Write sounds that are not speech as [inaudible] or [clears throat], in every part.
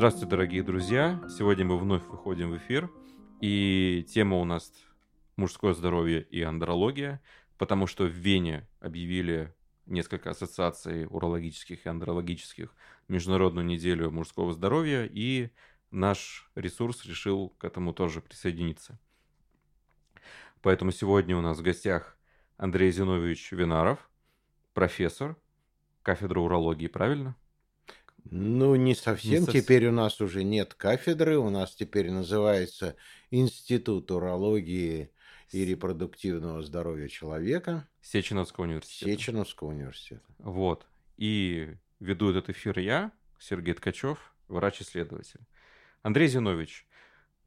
Здравствуйте, дорогие друзья! Сегодня мы вновь выходим в эфир, и тема у нас мужское здоровье и андрология, потому что в Вене объявили несколько ассоциаций урологических и андрологических Международную неделю мужского здоровья, и наш ресурс решил к этому тоже присоединиться. Поэтому сегодня у нас в гостях Андрей Зинович Винаров, профессор, кафедра урологии, правильно? Ну, не совсем. Не совсем. Теперь у нас уже нет кафедры, у нас теперь называется Институт урологии и репродуктивного здоровья человека. Сеченовского университета. Сеченовского университета. Вот. И веду этот эфир я, Сергей Ткачев, врач-исследователь. Андрей Зинович,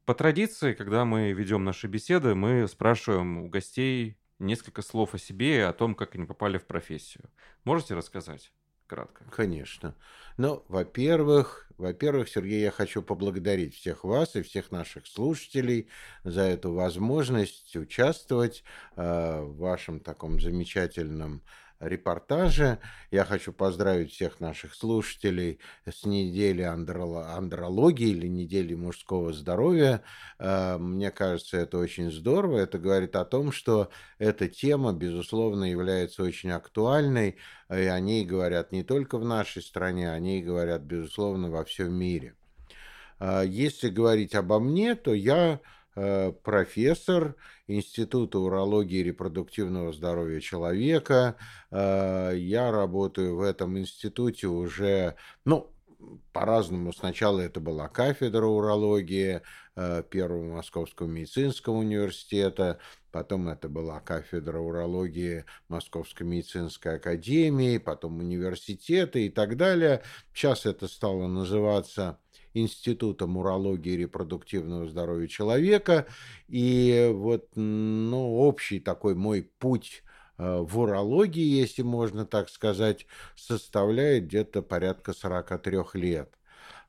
по традиции, когда мы ведем наши беседы, мы спрашиваем у гостей несколько слов о себе и о том, как они попали в профессию. Можете рассказать? Кратко. Конечно. Ну, во-первых, во-первых, Сергей, я хочу поблагодарить всех вас и всех наших слушателей за эту возможность участвовать э, в вашем таком замечательном репортаже. Я хочу поздравить всех наших слушателей с недели андрологии или недели мужского здоровья. Э, мне кажется, это очень здорово. Это говорит о том, что эта тема, безусловно, является очень актуальной, и о ней говорят не только в нашей стране, о ней говорят, безусловно, во всем мире. Э, если говорить обо мне, то я Э, профессор Института урологии и репродуктивного здоровья человека. Э, я работаю в этом институте уже, ну, по-разному. Сначала это была кафедра урологии э, Первого Московского медицинского университета, потом это была кафедра урологии Московской медицинской академии, потом университеты и так далее. Сейчас это стало называться Институтом урологии и репродуктивного здоровья человека. И вот ну, общий такой мой путь э, в урологии, если можно так сказать, составляет где-то порядка 43 лет.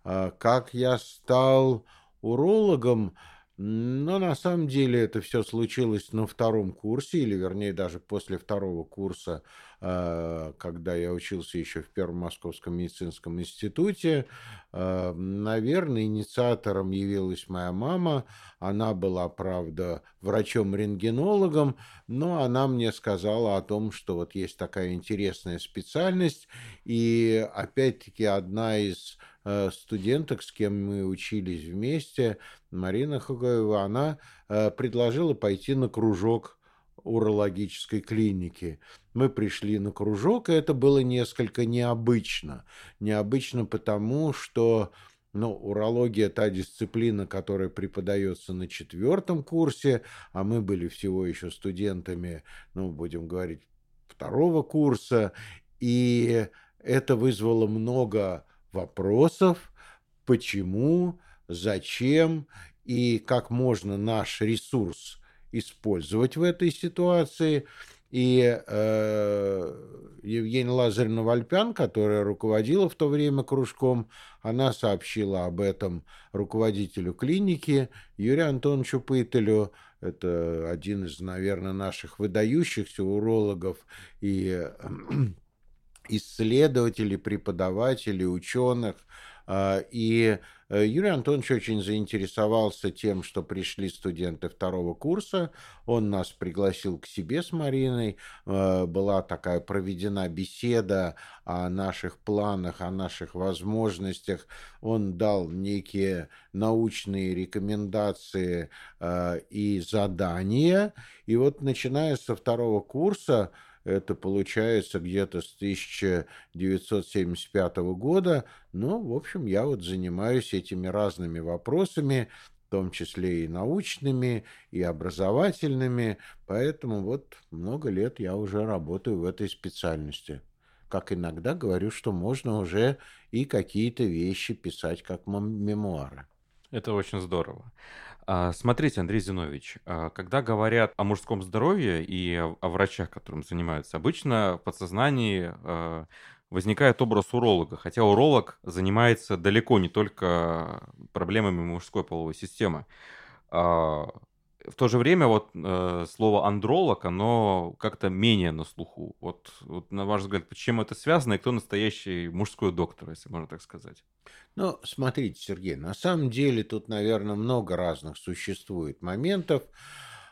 А как я стал урологом, но на самом деле это все случилось на втором курсе, или вернее даже после второго курса, э, когда я учился еще в Первом Московском медицинском институте. Э, наверное, инициатором явилась моя мама. Она была, правда, врачом-рентгенологом, но она мне сказала о том, что вот есть такая интересная специальность. И опять-таки одна из студенток, с кем мы учились вместе, Марина Хугаева, она э, предложила пойти на кружок урологической клиники. Мы пришли на кружок, и это было несколько необычно. Необычно потому, что ну, урология – та дисциплина, которая преподается на четвертом курсе, а мы были всего еще студентами, ну, будем говорить, второго курса, и это вызвало много вопросов, почему, зачем и как можно наш ресурс использовать в этой ситуации. И э, Евгения Лазаревна Вальпян, которая руководила в то время кружком, она сообщила об этом руководителю клиники Юрию Антоновичу Пытелю. Это один из, наверное, наших выдающихся урологов и исследователей, преподавателей, ученых. А, и э, Юрий Антонович очень заинтересовался тем, что пришли студенты второго курса. Он нас пригласил к себе с Мариной. А, была такая проведена беседа о наших планах, о наших возможностях. Он дал некие научные рекомендации а, и задания. И вот начиная со второго курса это получается где-то с 1975 года. Ну, в общем, я вот занимаюсь этими разными вопросами, в том числе и научными, и образовательными. Поэтому вот много лет я уже работаю в этой специальности. Как иногда говорю, что можно уже и какие-то вещи писать как мемуары. Это очень здорово. А, смотрите, Андрей Зинович, а, когда говорят о мужском здоровье и о врачах, которым занимаются, обычно в подсознании а, возникает образ уролога, хотя уролог занимается далеко не только проблемами мужской половой системы. В то же время вот э, слово андролог, оно как-то менее на слуху. Вот, вот на ваш взгляд, почему это связано и кто настоящий мужской доктор, если можно так сказать? Ну, смотрите, Сергей, на самом деле тут, наверное, много разных существует моментов.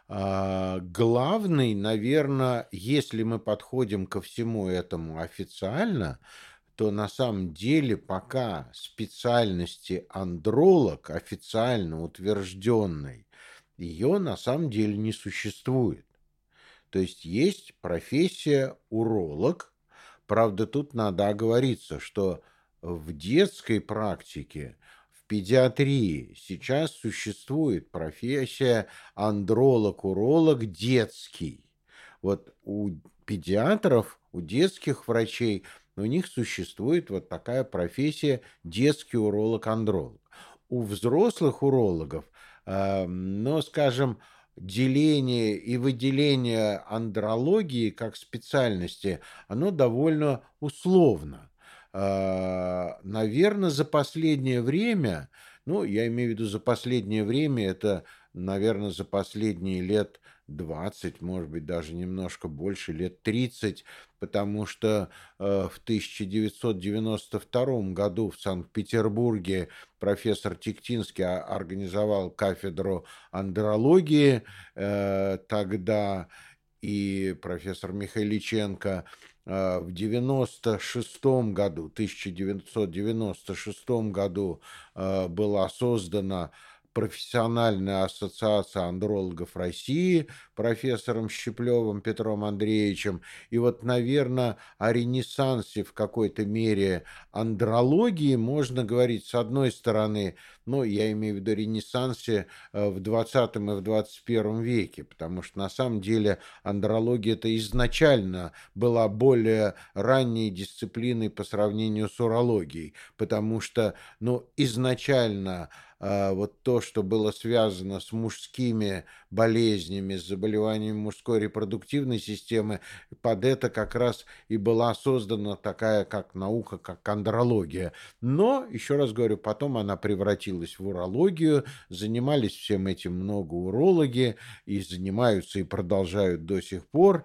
А, главный, наверное, если мы подходим ко всему этому официально, то на самом деле пока специальности андролог официально утвержденной, ее на самом деле не существует. То есть есть профессия уролог, правда тут надо оговориться, что в детской практике педиатрии сейчас существует профессия андролог-уролог детский. Вот у педиатров, у детских врачей, у них существует вот такая профессия детский уролог-андролог. У взрослых урологов, э, но, скажем, деление и выделение андрологии как специальности, оно довольно условно. А, наверное, за последнее время, ну, я имею в виду за последнее время, это, наверное, за последние лет 20, может быть, даже немножко больше, лет 30, потому что э, в 1992 году в Санкт-Петербурге профессор Тиктинский организовал кафедру андрологии, э, тогда и профессор Михайличенко – а, в 96 году, 1996 году а, была создана профессиональная ассоциация андрологов России профессором Щеплевым Петром Андреевичем. И вот, наверное, о ренессансе в какой-то мере андрологии можно говорить с одной стороны, ну, я имею в виду ренессансе э, в 20 и в 21 веке, потому что на самом деле андрология это изначально была более ранней дисциплиной по сравнению с урологией, потому что, ну, изначально а, вот то, что было связано с мужскими болезнями, с заболеваниями мужской репродуктивной системы, под это как раз и была создана такая как наука, как андрология. Но, еще раз говорю, потом она превратилась в урологию, занимались всем этим много урологи, и занимаются и продолжают до сих пор.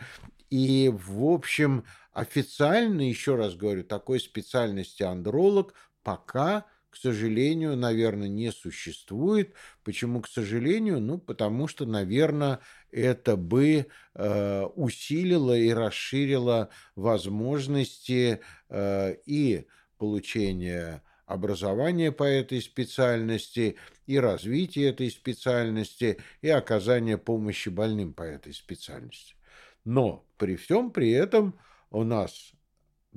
И, в общем, официально, еще раз говорю, такой специальности андролог пока к сожалению, наверное, не существует. Почему, к сожалению? Ну, потому что, наверное, это бы э, усилило и расширило возможности э, и получения образования по этой специальности, и развития этой специальности, и оказания помощи больным по этой специальности. Но при всем при этом у нас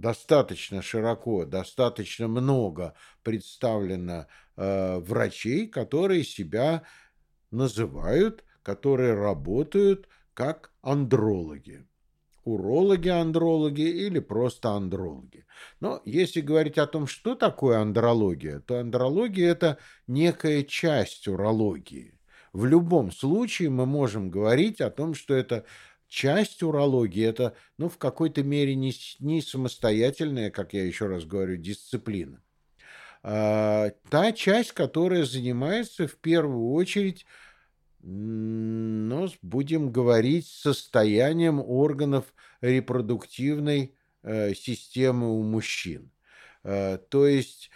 достаточно широко, достаточно много представлено э, врачей, которые себя называют, которые работают как андрологи. Урологи, андрологи или просто андрологи. Но если говорить о том, что такое андрология, то андрология – это некая часть урологии. В любом случае мы можем говорить о том, что это часть урологии это, ну, в какой-то мере не, не самостоятельная, как я еще раз говорю, дисциплина. А, та часть, которая занимается в первую очередь, ну, будем говорить, состоянием органов репродуктивной э, системы у мужчин. Э, то есть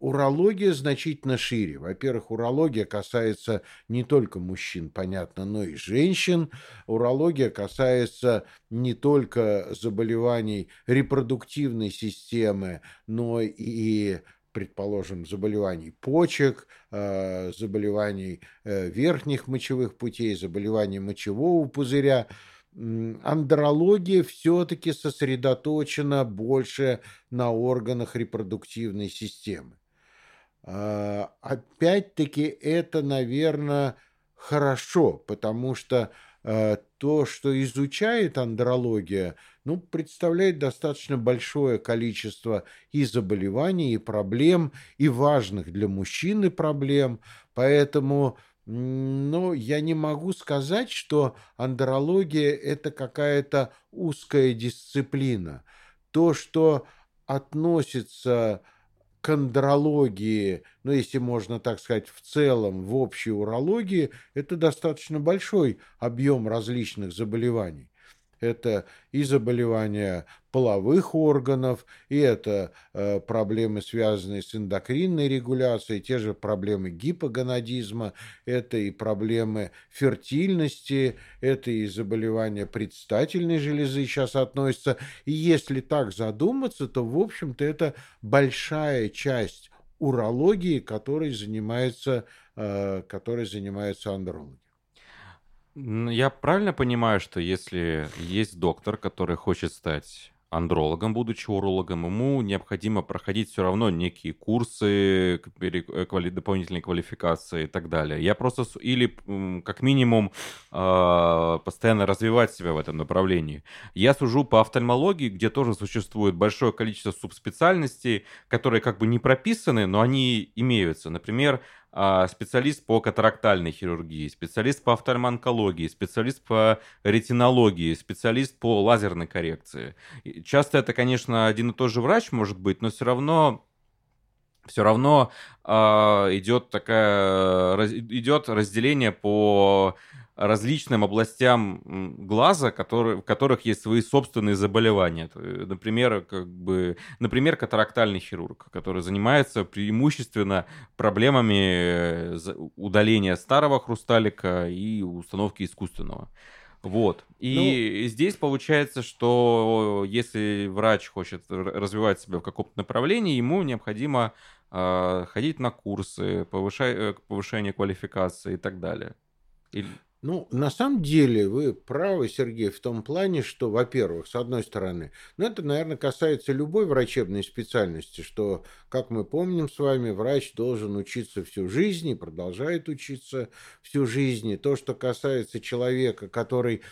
урология значительно шире. Во-первых, урология касается не только мужчин, понятно, но и женщин. Урология касается не только заболеваний репродуктивной системы, но и предположим, заболеваний почек, э, заболеваний э, верхних мочевых путей, заболеваний мочевого пузыря – андрология все-таки сосредоточена больше на органах репродуктивной системы. А, опять-таки это, наверное, хорошо, потому что а, то, что изучает андрология, ну, представляет достаточно большое количество и заболеваний, и проблем, и важных для мужчины проблем. Поэтому но я не могу сказать, что андрология – это какая-то узкая дисциплина. То, что относится к андрологии, ну, если можно так сказать, в целом, в общей урологии, это достаточно большой объем различных заболеваний. Это и заболевания половых органов, и это э, проблемы, связанные с эндокринной регуляцией, те же проблемы гипогонадизма, это и проблемы фертильности, это и заболевания предстательной железы сейчас относятся. И если так задуматься, то, в общем-то, это большая часть урологии, которой занимается, э, которой занимается андрологи. Я правильно понимаю, что если есть доктор, который хочет стать андрологом, будучи урологом, ему необходимо проходить все равно некие курсы, э, дополнительные квалификации и так далее. Я просто или как минимум э, постоянно развивать себя в этом направлении. Я сужу по офтальмологии, где тоже существует большое количество субспециальностей, которые как бы не прописаны, но они имеются. Например, а, специалист по катарактальной хирургии, специалист по офтальмонкологии, специалист по ретинологии, специалист по лазерной коррекции. часто это, конечно, один и тот же врач может быть, но все равно все равно э, идет такая идет разделение по различным областям глаза, которые, в которых есть свои собственные заболевания. Например, как бы, например, катарактальный хирург, который занимается преимущественно проблемами э, удаления старого хрусталика и установки искусственного. Вот. И ну, здесь получается, что если врач хочет развивать себя в каком-то направлении, ему необходимо э, ходить на курсы, повышать, э, повышение квалификации и так далее. Или... Ну, на самом деле вы правы, Сергей, в том плане, что, во-первых, с одной стороны, ну, это, наверное, касается любой врачебной специальности, что, как мы помним с вами, врач должен учиться всю жизнь и продолжает учиться всю жизнь. И то, что касается человека, который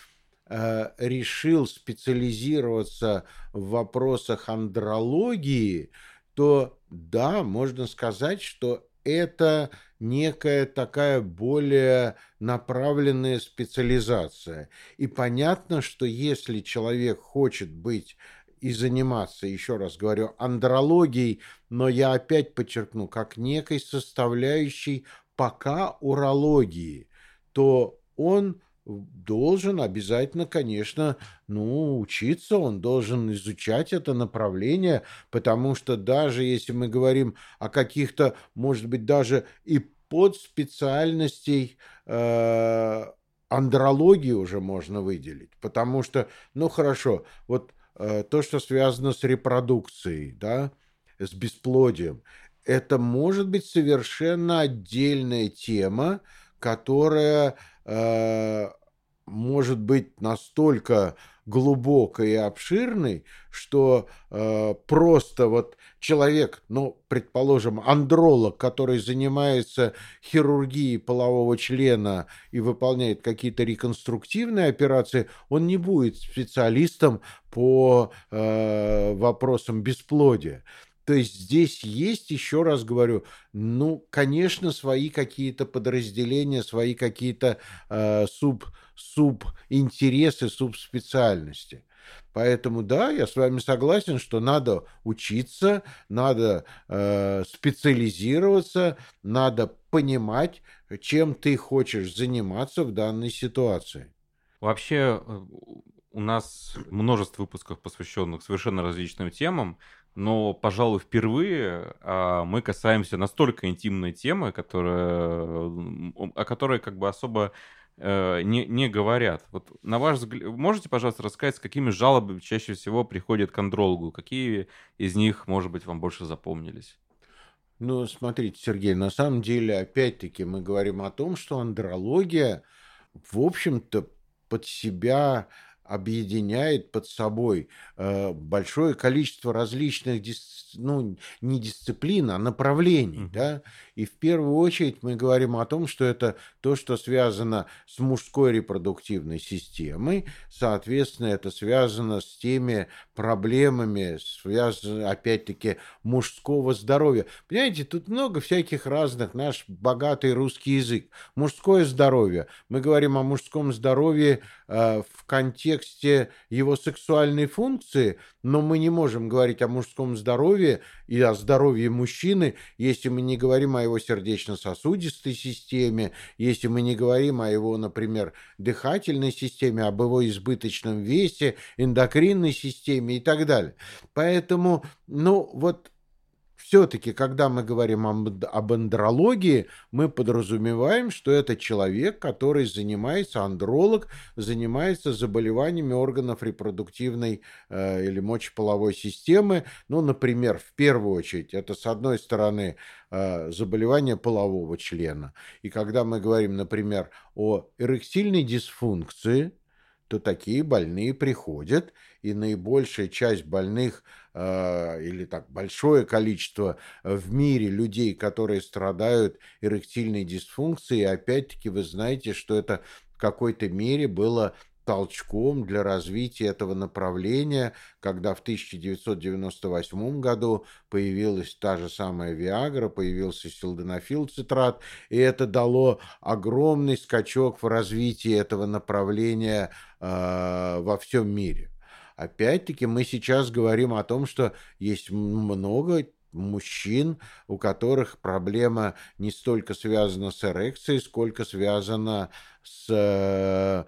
э, решил специализироваться в вопросах андрологии, то да, можно сказать, что это некая такая более направленная специализация. И понятно, что если человек хочет быть и заниматься, еще раз говорю, андрологией, но я опять подчеркну, как некой составляющей пока урологии, то он должен обязательно, конечно, ну, учиться, он должен изучать это направление, потому что даже если мы говорим о каких-то, может быть, даже и подспециальностей э, андрологии уже можно выделить, потому что, ну, хорошо, вот э, то, что связано с репродукцией, да, с бесплодием, это может быть совершенно отдельная тема, которая может быть настолько глубокой и обширной, что э, просто вот человек, ну, предположим, андролог, который занимается хирургией полового члена и выполняет какие-то реконструктивные операции, он не будет специалистом по э, вопросам бесплодия. То есть здесь есть, еще раз говорю, ну, конечно, свои какие-то подразделения, свои какие-то э, суб, субинтересы, субспециальности. Поэтому да, я с вами согласен, что надо учиться, надо э, специализироваться, надо понимать, чем ты хочешь заниматься в данной ситуации. Вообще э, у нас множество выпусков, посвященных совершенно различным темам но, пожалуй, впервые а, мы касаемся настолько интимной темы, которая, о которой как бы особо э, не, не говорят. Вот на ваш взгляд, можете, пожалуйста, рассказать, с какими жалобами чаще всего приходят к андрологу? Какие из них, может быть, вам больше запомнились? Ну, смотрите, Сергей, на самом деле, опять-таки, мы говорим о том, что андрология, в общем-то, под себя объединяет под собой э, большое количество различных, дис, ну, не дисциплин, а направлений, mm-hmm. да, и в первую очередь мы говорим о том, что это то, что связано с мужской репродуктивной системой, соответственно, это связано с теми проблемами, связано, опять-таки, мужского здоровья. Понимаете, тут много всяких разных, наш богатый русский язык. Мужское здоровье. Мы говорим о мужском здоровье э, в контексте контексте его сексуальной функции, но мы не можем говорить о мужском здоровье и о здоровье мужчины, если мы не говорим о его сердечно-сосудистой системе, если мы не говорим о его, например, дыхательной системе, об его избыточном весе, эндокринной системе и так далее. Поэтому, ну, вот все-таки, когда мы говорим об андрологии, мы подразумеваем, что это человек, который занимается, андролог, занимается заболеваниями органов репродуктивной э, или мочеполовой системы. Ну, например, в первую очередь, это, с одной стороны, э, заболевание полового члена. И когда мы говорим, например, о эректильной дисфункции, то такие больные приходят, и наибольшая часть больных э, или так большое количество в мире людей, которые страдают эректильной дисфункцией, опять-таки вы знаете, что это в какой-то мере было толчком для развития этого направления, когда в 1998 году появилась та же самая Виагра, появился силденафил цитрат, и это дало огромный скачок в развитии этого направления э, во всем мире. Опять-таки мы сейчас говорим о том, что есть много мужчин, у которых проблема не столько связана с эрекцией, сколько связана с э,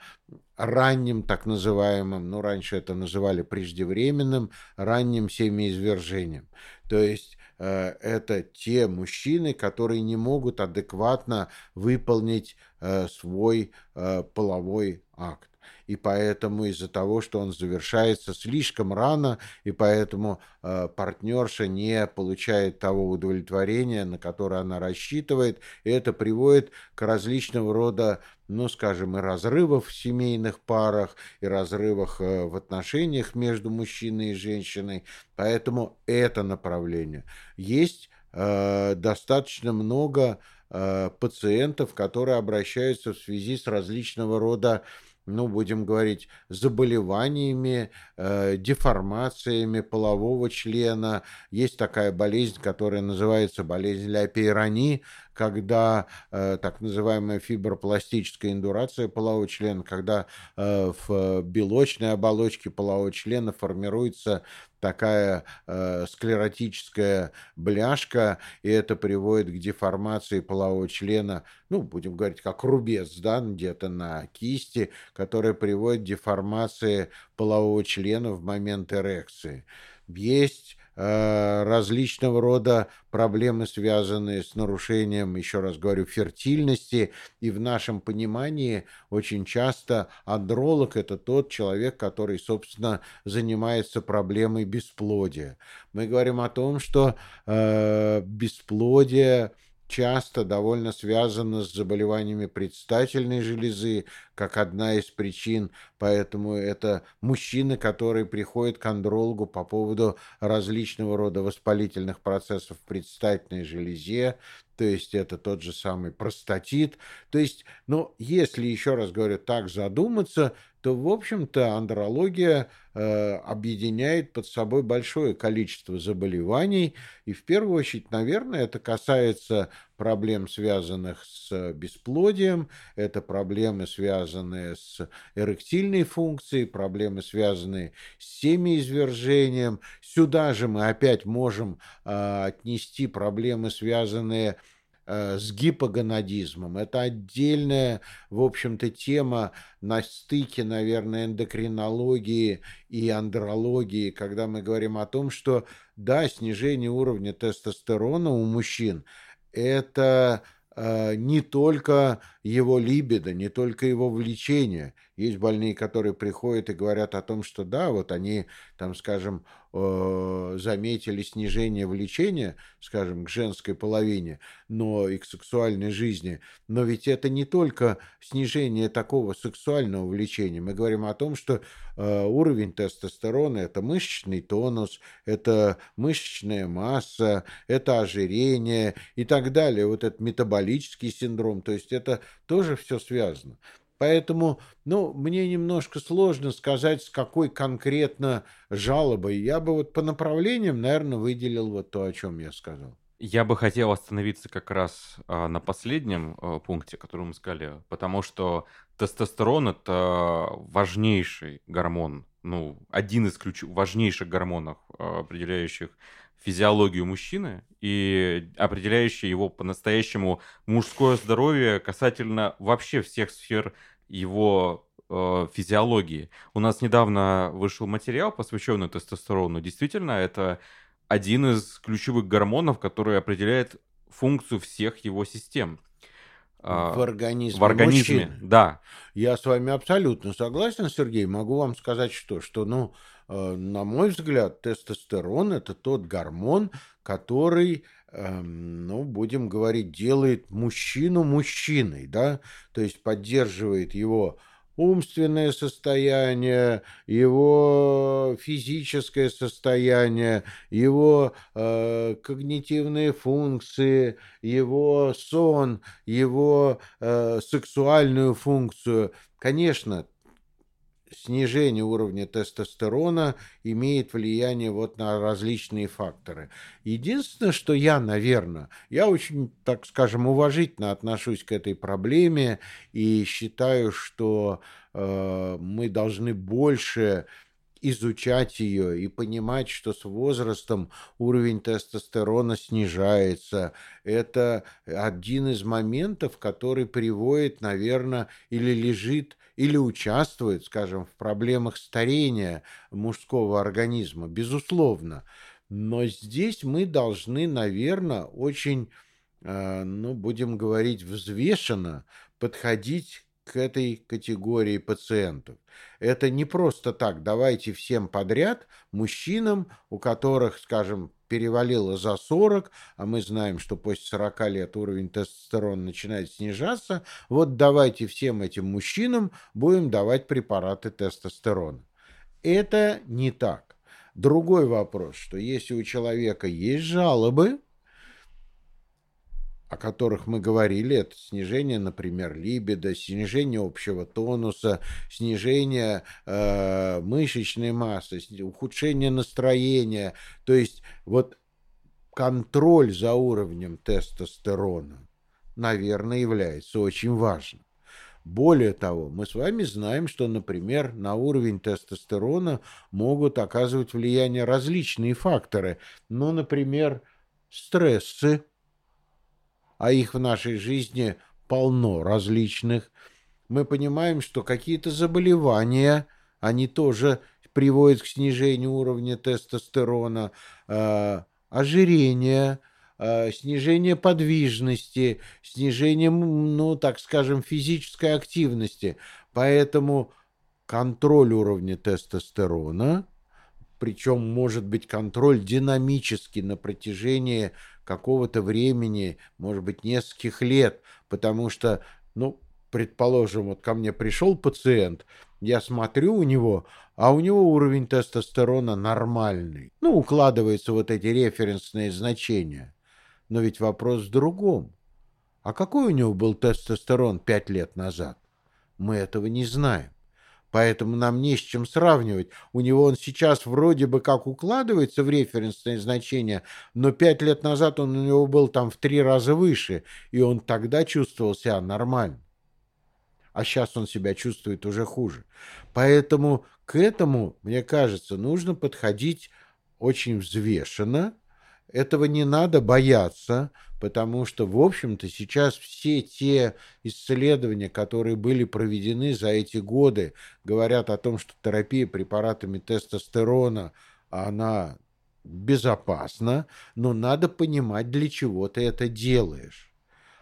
ранним так называемым, ну раньше это называли преждевременным, ранним семяизвержением. То есть э, это те мужчины, которые не могут адекватно выполнить э, свой половой акт и поэтому из-за того, что он завершается слишком рано, и поэтому э, партнерша не получает того удовлетворения, на которое она рассчитывает, и это приводит к различного рода, ну, скажем, и разрывов в семейных парах, и разрывах э, в отношениях между мужчиной и женщиной. Поэтому это направление. Есть э, достаточно много э, пациентов, которые обращаются в связи с различного рода ну, будем говорить, заболеваниями, э, деформациями полового члена. Есть такая болезнь, которая называется болезнь Ля Пейрани, когда э, так называемая фибропластическая индурация полового члена, когда э, в белочной оболочке полового члена формируется такая э, склеротическая бляшка, и это приводит к деформации полового члена, ну, будем говорить, как рубец, да, где-то на кисти, которая приводит к деформации полового члена в момент эрекции. Есть различного рода проблемы, связанные с нарушением, еще раз говорю, фертильности. И в нашем понимании очень часто андролог – это тот человек, который, собственно, занимается проблемой бесплодия. Мы говорим о том, что э, бесплодие – часто довольно связано с заболеваниями предстательной железы, как одна из причин. Поэтому это мужчины, которые приходят к андрологу по поводу различного рода воспалительных процессов в предстательной железе, то есть это тот же самый простатит. То есть, ну, если, еще раз говорю, так задуматься, то, в общем-то, андрология э, объединяет под собой большое количество заболеваний. И в первую очередь, наверное, это касается проблем, связанных с бесплодием, это проблемы, связанные с эректильной функцией, проблемы, связанные с семяизвержением. Сюда же мы опять можем э, отнести проблемы, связанные с с гипогонадизмом. Это отдельная, в общем-то, тема на стыке, наверное, эндокринологии и андрологии, когда мы говорим о том, что, да, снижение уровня тестостерона у мужчин – это э, не только его либидо, не только его влечение. Есть больные, которые приходят и говорят о том, что да, вот они, там, скажем, э, заметили снижение влечения, скажем, к женской половине, но и к сексуальной жизни. Но ведь это не только снижение такого сексуального влечения. Мы говорим о том, что э, уровень тестостерона – это мышечный тонус, это мышечная масса, это ожирение и так далее. Вот этот метаболический синдром. То есть это тоже все связано. Поэтому, ну, мне немножко сложно сказать, с какой конкретно жалобой. Я бы вот по направлениям, наверное, выделил вот то, о чем я сказал. Я бы хотел остановиться как раз а, на последнем а, пункте, который мы сказали, потому что тестостерон это важнейший гормон, ну, один из ключ... важнейших гормонов, а, определяющих физиологию мужчины и определяющий его по-настоящему мужское здоровье касательно вообще всех сфер его э, физиологии. У нас недавно вышел материал, посвященный тестостерону. Действительно, это один из ключевых гормонов, который определяет функцию всех его систем. А, в организме. В организме, мужчины. да. Я с вами абсолютно согласен, Сергей. Могу вам сказать, что, что ну, э, на мой взгляд, тестостерон это тот гормон, который, э, ну, будем говорить, делает мужчину мужчиной, да, то есть поддерживает его умственное состояние, его физическое состояние, его э, когнитивные функции, его сон, его э, сексуальную функцию. Конечно, снижение уровня тестостерона имеет влияние вот на различные факторы. Единственное, что я, наверное, я очень, так скажем, уважительно отношусь к этой проблеме и считаю, что э, мы должны больше изучать ее и понимать, что с возрастом уровень тестостерона снижается. Это один из моментов, который приводит, наверное, или лежит или участвует, скажем, в проблемах старения мужского организма, безусловно. Но здесь мы должны, наверное, очень, э, ну, будем говорить, взвешенно подходить к этой категории пациентов. Это не просто так, давайте всем подряд, мужчинам, у которых, скажем, перевалило за 40, а мы знаем, что после 40 лет уровень тестостерона начинает снижаться, вот давайте всем этим мужчинам будем давать препараты тестостерона. Это не так. Другой вопрос, что если у человека есть жалобы, о которых мы говорили, это снижение, например, либидо, снижение общего тонуса, снижение э, мышечной массы, ухудшение настроения. То есть вот контроль за уровнем тестостерона, наверное, является очень важным. Более того, мы с вами знаем, что, например, на уровень тестостерона могут оказывать влияние различные факторы. Ну, например, стрессы, а их в нашей жизни полно различных, мы понимаем, что какие-то заболевания, они тоже приводят к снижению уровня тестостерона, э, ожирение, э, снижение подвижности, снижение, ну, так скажем, физической активности. Поэтому контроль уровня тестостерона, причем может быть контроль динамический на протяжении какого-то времени, может быть, нескольких лет, потому что, ну, предположим, вот ко мне пришел пациент, я смотрю у него, а у него уровень тестостерона нормальный. Ну, укладываются вот эти референсные значения. Но ведь вопрос в другом. А какой у него был тестостерон пять лет назад? Мы этого не знаем. Поэтому нам не с чем сравнивать. У него он сейчас вроде бы как укладывается в референсное значение, но пять лет назад он у него был там в три раза выше, и он тогда чувствовал себя нормально. А сейчас он себя чувствует уже хуже. Поэтому к этому, мне кажется, нужно подходить очень взвешенно. Этого не надо бояться, потому что, в общем-то, сейчас все те исследования, которые были проведены за эти годы, говорят о том, что терапия препаратами тестостерона, она безопасна, но надо понимать, для чего ты это делаешь.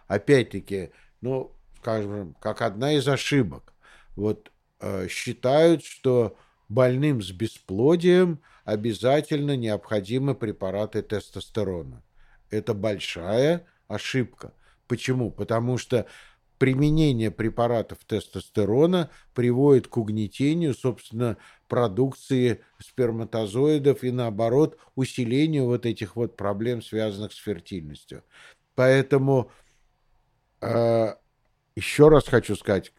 Опять-таки, ну, скажем, как одна из ошибок. Вот э, считают, что больным с бесплодием обязательно необходимы препараты тестостерона. Это большая ошибка. Почему? Потому что применение препаратов тестостерона приводит к угнетению, собственно, продукции сперматозоидов и, наоборот, усилению вот этих вот проблем, связанных с фертильностью. Поэтому э, еще раз хочу сказать,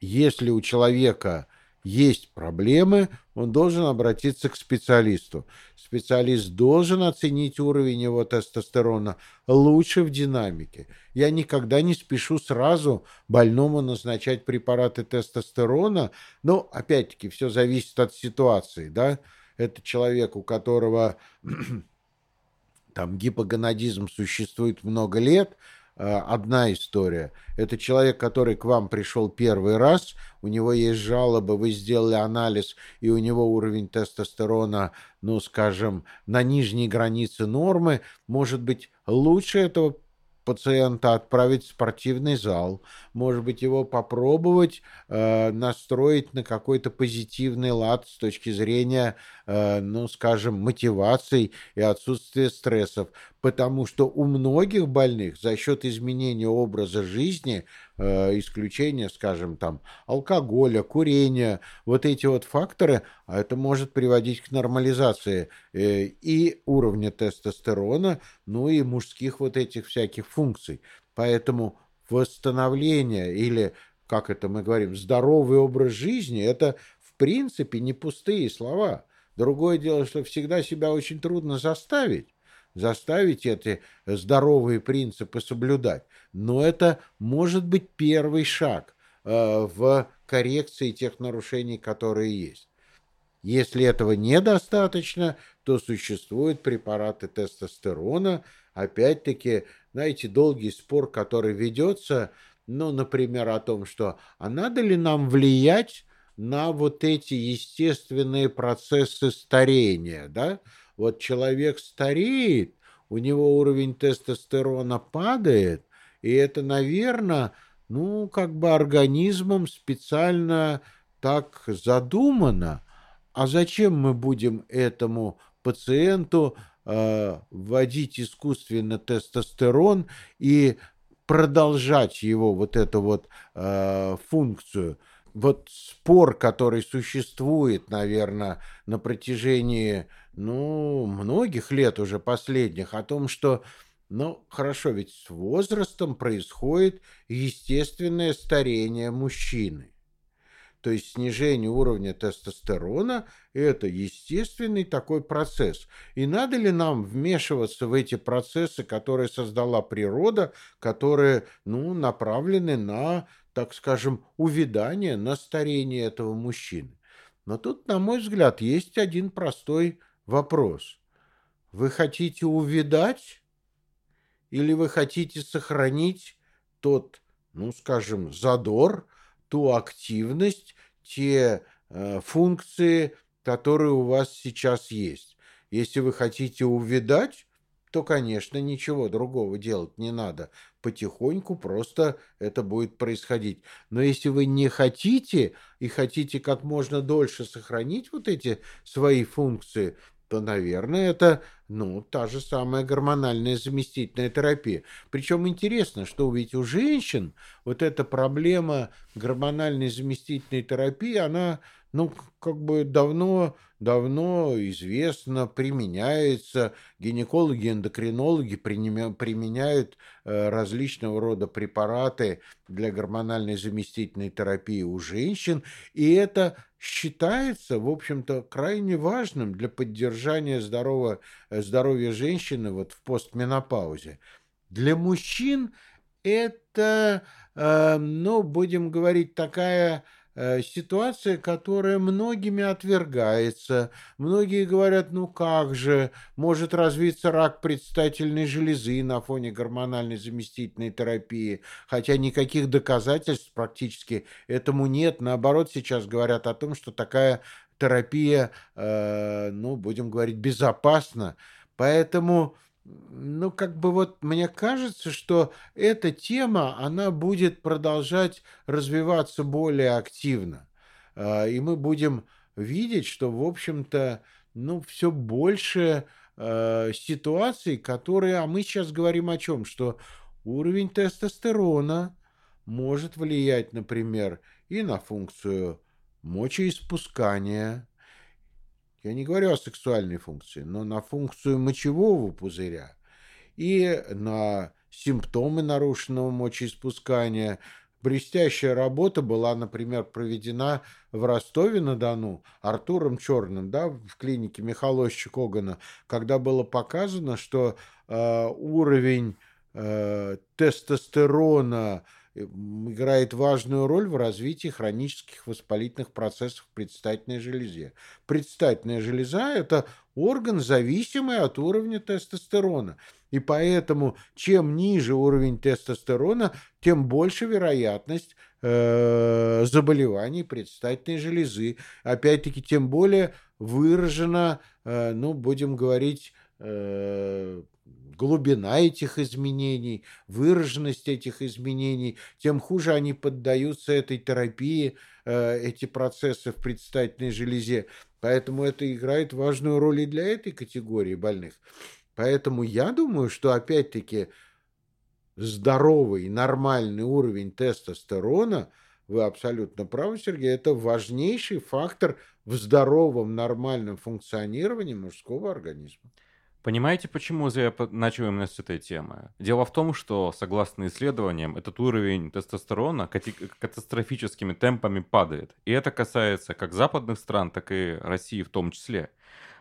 если у человека есть проблемы, он должен обратиться к специалисту. Специалист должен оценить уровень его тестостерона лучше в динамике. Я никогда не спешу сразу больному назначать препараты тестостерона, но, опять-таки, все зависит от ситуации, да. Это человек, у которого [clears throat] там гипогонадизм существует много лет, одна история. Это человек, который к вам пришел первый раз, у него есть жалобы, вы сделали анализ, и у него уровень тестостерона, ну, скажем, на нижней границе нормы. Может быть, лучше этого пациента отправить в спортивный зал, может быть, его попробовать э, настроить на какой-то позитивный лад с точки зрения, э, ну, скажем, мотиваций и отсутствия стрессов, потому что у многих больных за счет изменения образа жизни исключение, скажем, там, алкоголя, курения, вот эти вот факторы, а это может приводить к нормализации э, и уровня тестостерона, ну и мужских вот этих всяких функций. Поэтому восстановление или, как это мы говорим, здоровый образ жизни, это в принципе не пустые слова. Другое дело, что всегда себя очень трудно заставить заставить эти здоровые принципы соблюдать. Но это может быть первый шаг э, в коррекции тех нарушений, которые есть. Если этого недостаточно, то существуют препараты тестостерона. Опять-таки, знаете, долгий спор, который ведется, ну, например, о том, что а надо ли нам влиять на вот эти естественные процессы старения, да? Вот человек стареет, у него уровень тестостерона падает, и это, наверное, ну, как бы организмом специально так задумано. А зачем мы будем этому пациенту э, вводить искусственно тестостерон и продолжать его вот эту вот э, функцию? Вот спор, который существует, наверное, на протяжении ну, многих лет уже последних, о том, что, ну, хорошо, ведь с возрастом происходит естественное старение мужчины. То есть снижение уровня тестостерона – это естественный такой процесс. И надо ли нам вмешиваться в эти процессы, которые создала природа, которые ну, направлены на, так скажем, увядание, на старение этого мужчины? Но тут, на мой взгляд, есть один простой Вопрос. Вы хотите увидать или вы хотите сохранить тот, ну, скажем, задор, ту активность, те э, функции, которые у вас сейчас есть? Если вы хотите увидать, то, конечно, ничего другого делать не надо. Потихоньку просто это будет происходить. Но если вы не хотите и хотите как можно дольше сохранить вот эти свои функции, то, наверное, это, ну, та же самая гормональная заместительная терапия. Причем интересно, что ведь у женщин вот эта проблема гормональной заместительной терапии, она ну, как бы давно, давно известно, применяется. Гинекологи, эндокринологи применяют э, различного рода препараты для гормональной заместительной терапии у женщин. И это считается, в общем-то, крайне важным для поддержания здорового, э, здоровья женщины вот в постменопаузе. Для мужчин это, э, ну, будем говорить, такая ситуация, которая многими отвергается. Многие говорят, ну как же, может развиться рак предстательной железы на фоне гормональной заместительной терапии, хотя никаких доказательств практически этому нет. Наоборот, сейчас говорят о том, что такая терапия, э, ну, будем говорить, безопасна. Поэтому ну, как бы вот мне кажется, что эта тема, она будет продолжать развиваться более активно. А, и мы будем видеть, что, в общем-то, ну, все больше э, ситуаций, которые, а мы сейчас говорим о чем, что уровень тестостерона может влиять, например, и на функцию мочеиспускания, я не говорю о сексуальной функции, но на функцию мочевого пузыря и на симптомы нарушенного мочеиспускания, Блестящая работа была, например, проведена в Ростове-на-Дону Артуром Черным, да, в клинике Михаловича Когана, когда было показано, что э, уровень э, тестостерона играет важную роль в развитии хронических воспалительных процессов в предстательной железе. Предстательная железа – это орган, зависимый от уровня тестостерона. И поэтому, чем ниже уровень тестостерона, тем больше вероятность э, заболеваний предстательной железы. Опять-таки, тем более выражена, э, ну, будем говорить, э, глубина этих изменений, выраженность этих изменений, тем хуже они поддаются этой терапии, э, эти процессы в предстательной железе. Поэтому это играет важную роль и для этой категории больных. Поэтому я думаю, что опять-таки здоровый, нормальный уровень тестостерона, вы абсолютно правы, Сергей, это важнейший фактор в здоровом, нормальном функционировании мужского организма. Понимаете, почему я начал именно с этой темы? Дело в том, что, согласно исследованиям, этот уровень тестостерона катастрофическими темпами падает. И это касается как западных стран, так и России в том числе.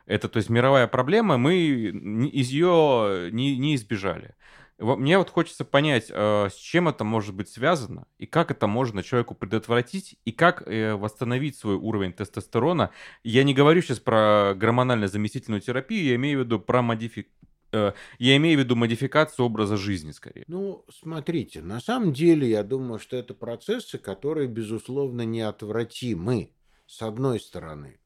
Это, то есть, мировая проблема, мы из ее не, не избежали. Мне вот хочется понять, э, с чем это может быть связано, и как это можно человеку предотвратить, и как э, восстановить свой уровень тестостерона. Я не говорю сейчас про гормонально-заместительную терапию, я имею в виду про модифи... Э, я имею в виду модификацию образа жизни, скорее. Ну, смотрите, на самом деле, я думаю, что это процессы, которые, безусловно, неотвратимы, с одной стороны.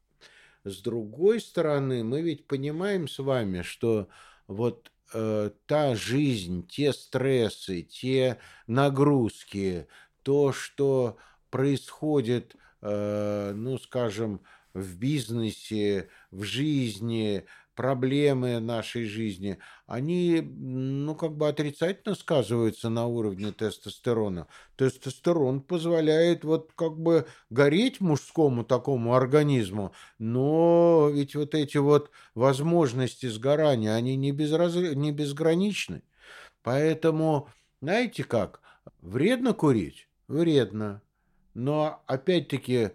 С другой стороны, мы ведь понимаем с вами, что вот э, та жизнь, те стрессы, те нагрузки, то, что происходит, э, ну, скажем, в бизнесе, в жизни, проблемы нашей жизни, они, ну, как бы отрицательно сказываются на уровне тестостерона. Тестостерон позволяет вот как бы гореть мужскому такому организму, но ведь вот эти вот возможности сгорания, они не, безраз... не безграничны. Поэтому, знаете как, вредно курить? Вредно. Но, опять-таки,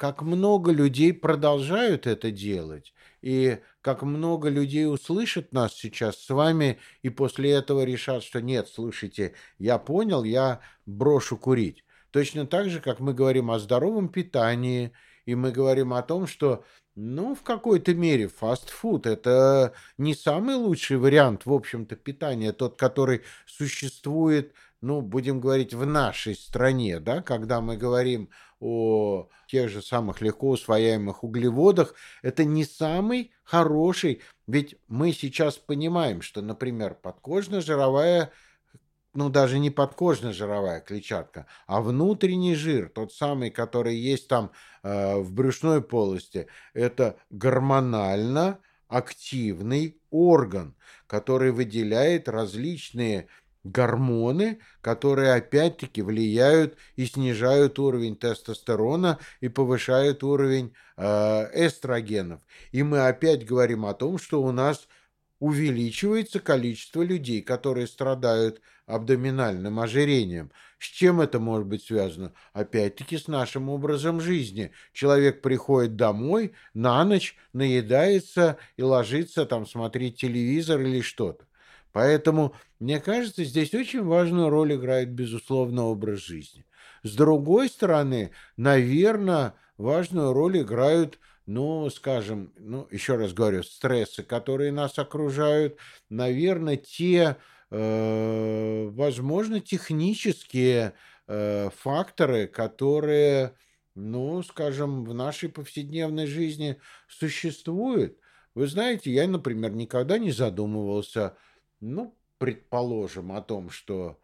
как много людей продолжают это делать, и как много людей услышат нас сейчас с вами, и после этого решат, что нет, слушайте, я понял, я брошу курить. Точно так же, как мы говорим о здоровом питании, и мы говорим о том, что, ну, в какой-то мере фастфуд – это не самый лучший вариант, в общем-то, питания, тот, который существует, ну, будем говорить, в нашей стране, да, когда мы говорим о тех же самых легко усвояемых углеводах, это не самый хороший, ведь мы сейчас понимаем, что, например, подкожно-жировая ну, даже не подкожно-жировая клетчатка, а внутренний жир, тот самый, который есть там э, в брюшной полости, это гормонально активный орган, который выделяет различные гормоны, которые опять-таки влияют и снижают уровень тестостерона и повышают уровень э, эстрогенов. И мы опять говорим о том, что у нас увеличивается количество людей, которые страдают абдоминальным ожирением. С чем это может быть связано? Опять-таки с нашим образом жизни. Человек приходит домой на ночь, наедается и ложится там смотреть телевизор или что-то. Поэтому, мне кажется, здесь очень важную роль играет, безусловно, образ жизни. С другой стороны, наверное, важную роль играют, ну, скажем, ну, еще раз говорю, стрессы, которые нас окружают, наверное, те, э, возможно, технические э, факторы, которые, ну, скажем, в нашей повседневной жизни существуют. Вы знаете, я, например, никогда не задумывался ну, предположим, о том, что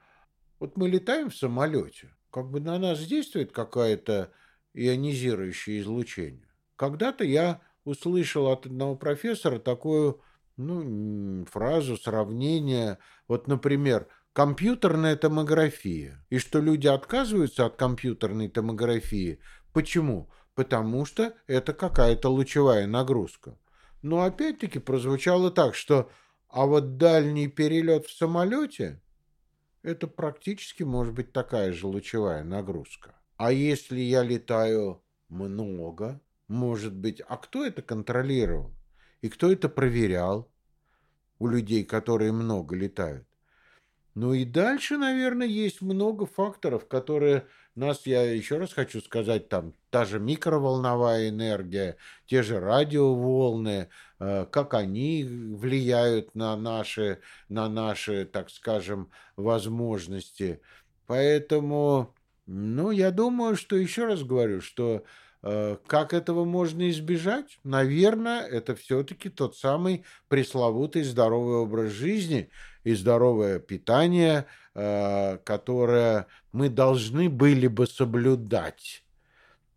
вот мы летаем в самолете, как бы на нас действует какое-то ионизирующее излучение. Когда-то я услышал от одного профессора такую ну, фразу, сравнение. Вот, например, компьютерная томография. И что люди отказываются от компьютерной томографии. Почему? Потому что это какая-то лучевая нагрузка. Но опять-таки прозвучало так, что а вот дальний перелет в самолете – это практически может быть такая же лучевая нагрузка. А если я летаю много, может быть, а кто это контролировал? И кто это проверял у людей, которые много летают? Ну и дальше, наверное, есть много факторов, которые нас, я еще раз хочу сказать, там та же микроволновая энергия, те же радиоволны, э, как они влияют на наши, на наши, так скажем, возможности. Поэтому, ну, я думаю, что еще раз говорю, что Э, как этого можно избежать? Наверное, это все-таки тот самый пресловутый здоровый образ жизни и здоровое питание, э, которое мы должны были бы соблюдать.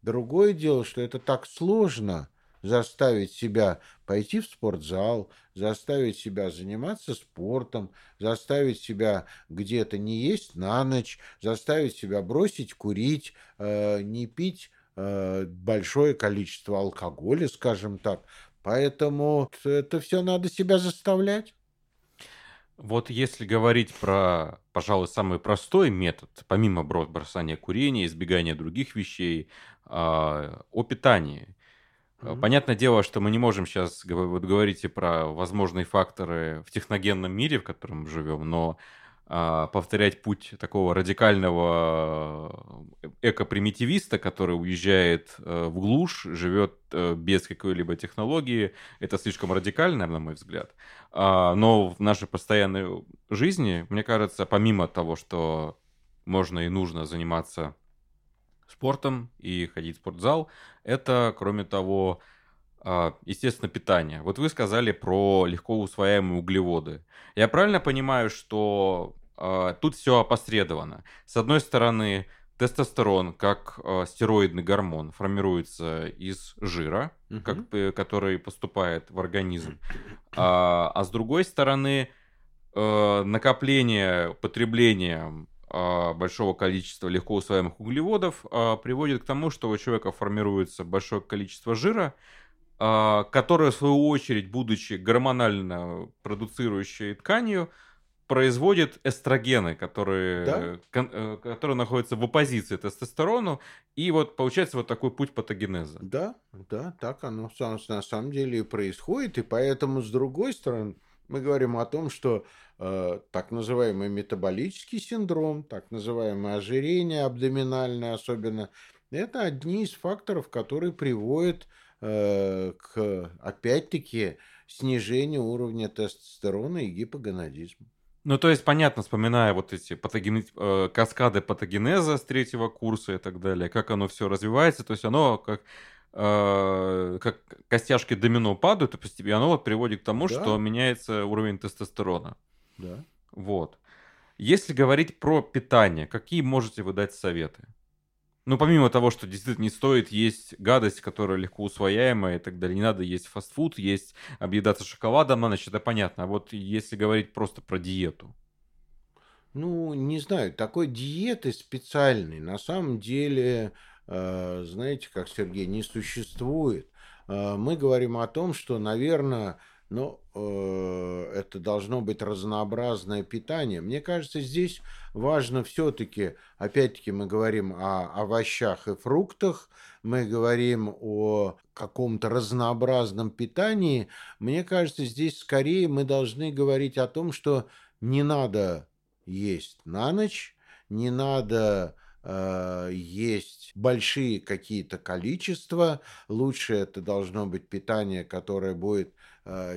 Другое дело, что это так сложно заставить себя пойти в спортзал, заставить себя заниматься спортом, заставить себя где-то не есть на ночь, заставить себя бросить курить, э, не пить Э, большое количество алкоголя, скажем так. Поэтому это все надо себя заставлять. Вот если говорить про, пожалуй, самый простой метод, помимо бросания курения, избегания других вещей, а, о питании. Mm-hmm. Понятное дело, что мы не можем сейчас вот говорить про возможные факторы в техногенном мире, в котором мы живем, но повторять путь такого радикального э, эко-примитивиста, который уезжает э, в глушь, живет э, без какой-либо технологии. Это слишком радикально, на мой взгляд. А, но в нашей постоянной жизни, мне кажется, помимо того, что можно и нужно заниматься спортом и ходить в спортзал, это, кроме того, а, естественно, питание. Вот вы сказали про легко усвояемые углеводы. Я правильно понимаю, что а, тут все опосредовано. С одной стороны, тестостерон, как э, стероидный гормон, формируется из жира, угу. как, который поступает в организм. [coughs] А, а с другой стороны, э, накопление, потребление э, большого количества легко усвояемых углеводов приводит к тому, что у человека формируется большое количество жира, которое, в свою очередь, будучи гормонально продуцирующей тканью, производит эстрогены, которые, да? кон, э, которые находятся в оппозиции тестостерону, и вот получается вот такой путь патогенеза. Да, да, так оно на самом деле и происходит, и поэтому с другой стороны мы говорим о том, что э, так называемый метаболический синдром, так называемое ожирение абдоминальное особенно, это одни из факторов, которые приводят э, к, опять-таки, снижению уровня тестостерона и гипогонадизма. Ну, то есть, понятно, вспоминая вот эти патоген... э, каскады патогенеза с третьего курса и так далее, как оно все развивается, то есть оно как, э, как костяшки домино падают, и постепенно оно вот приводит к тому, да. что меняется уровень тестостерона. Да. Вот. Если говорить про питание, какие можете вы дать советы? Ну, помимо того, что действительно не стоит есть гадость, которая легко усвояемая и так далее, не надо есть фастфуд, есть объедаться шоколадом на ночь, это понятно. А вот если говорить просто про диету. Ну, не знаю, такой диеты специальной на самом деле, э, знаете, как Сергей, не существует. Э, мы говорим о том, что, наверное, но э, это должно быть разнообразное питание. Мне кажется, здесь важно все-таки, опять-таки мы говорим о овощах и фруктах, мы говорим о каком-то разнообразном питании. Мне кажется, здесь скорее мы должны говорить о том, что не надо есть на ночь, не надо э, есть большие какие-то количества. Лучше это должно быть питание, которое будет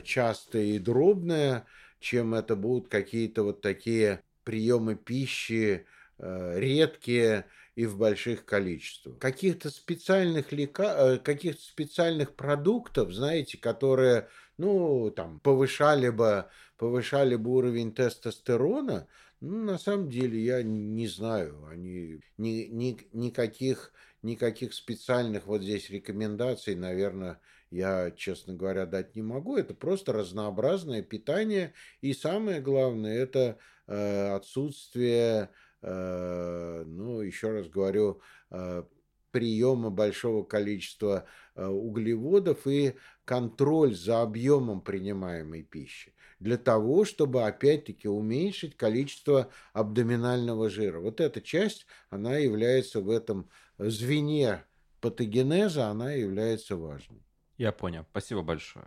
частое и дробное, чем это будут какие-то вот такие приемы пищи э, редкие и в больших количествах. Каких-то специальных лека... Э, каких-то специальных продуктов, знаете, которые, ну, там, повышали бы, повышали бы уровень тестостерона, ну, на самом деле, я не знаю, они ни, ни, никаких, никаких специальных вот здесь рекомендаций, наверное, я, честно говоря, дать не могу. Это просто разнообразное питание. И самое главное, это э, отсутствие, э, ну, еще раз говорю, э, приема большого количества э, углеводов и контроль за объемом принимаемой пищи. для того, чтобы опять-таки уменьшить количество абдоминального жира. Вот эта часть, она является в этом звене патогенеза, она является важной. Я понял. Спасибо большое.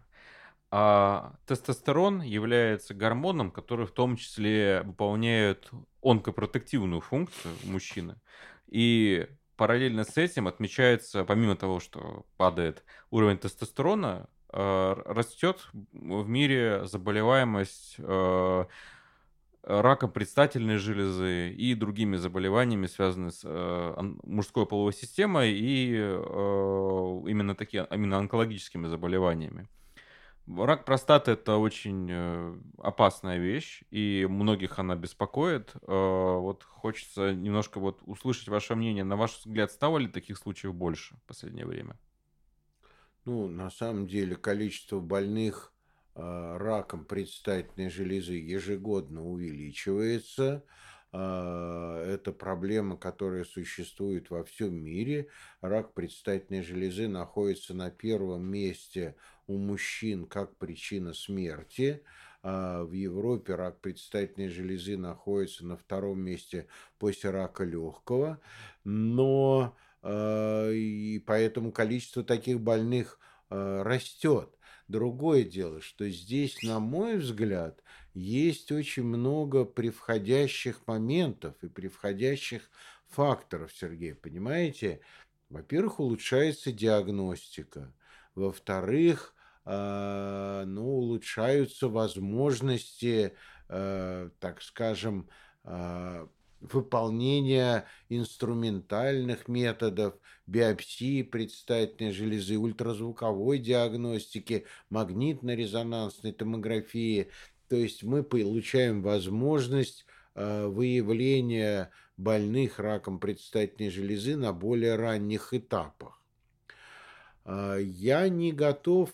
А тестостерон является гормоном, который в том числе выполняет онкопротективную функцию у мужчины. И параллельно с этим отмечается, помимо того, что падает уровень тестостерона, э, растет в мире заболеваемость э, раком предстательной железы и другими заболеваниями, связанными с э, мужской половой системой и именно такие, именно онкологическими заболеваниями. Рак простаты это очень э, опасная вещь, и многих она беспокоит. Э, вот хочется немножко вот услышать ваше мнение. На ваш взгляд, стало ли таких случаев больше в последнее время? Ну, на самом деле, количество больных э, раком предстательной железы ежегодно увеличивается. Это проблема, которая существует во всем мире. Рак предстательной железы находится на первом месте у мужчин как причина смерти. А в Европе рак предстательной железы находится на втором месте после рака легкого. Но а, и поэтому количество таких больных а, растет. Другое дело, что здесь, на мой взгляд, есть очень много превходящих моментов и превходящих факторов, Сергей, понимаете? Во-первых, улучшается диагностика. Во-вторых, Э, ну, улучшаются возможности, э, так скажем, э, выполнения инструментальных методов, биопсии предстательной железы, ультразвуковой диагностики, магнитно-резонансной томографии. То есть мы получаем возможность выявления больных раком предстательной железы на более ранних этапах. Я не готов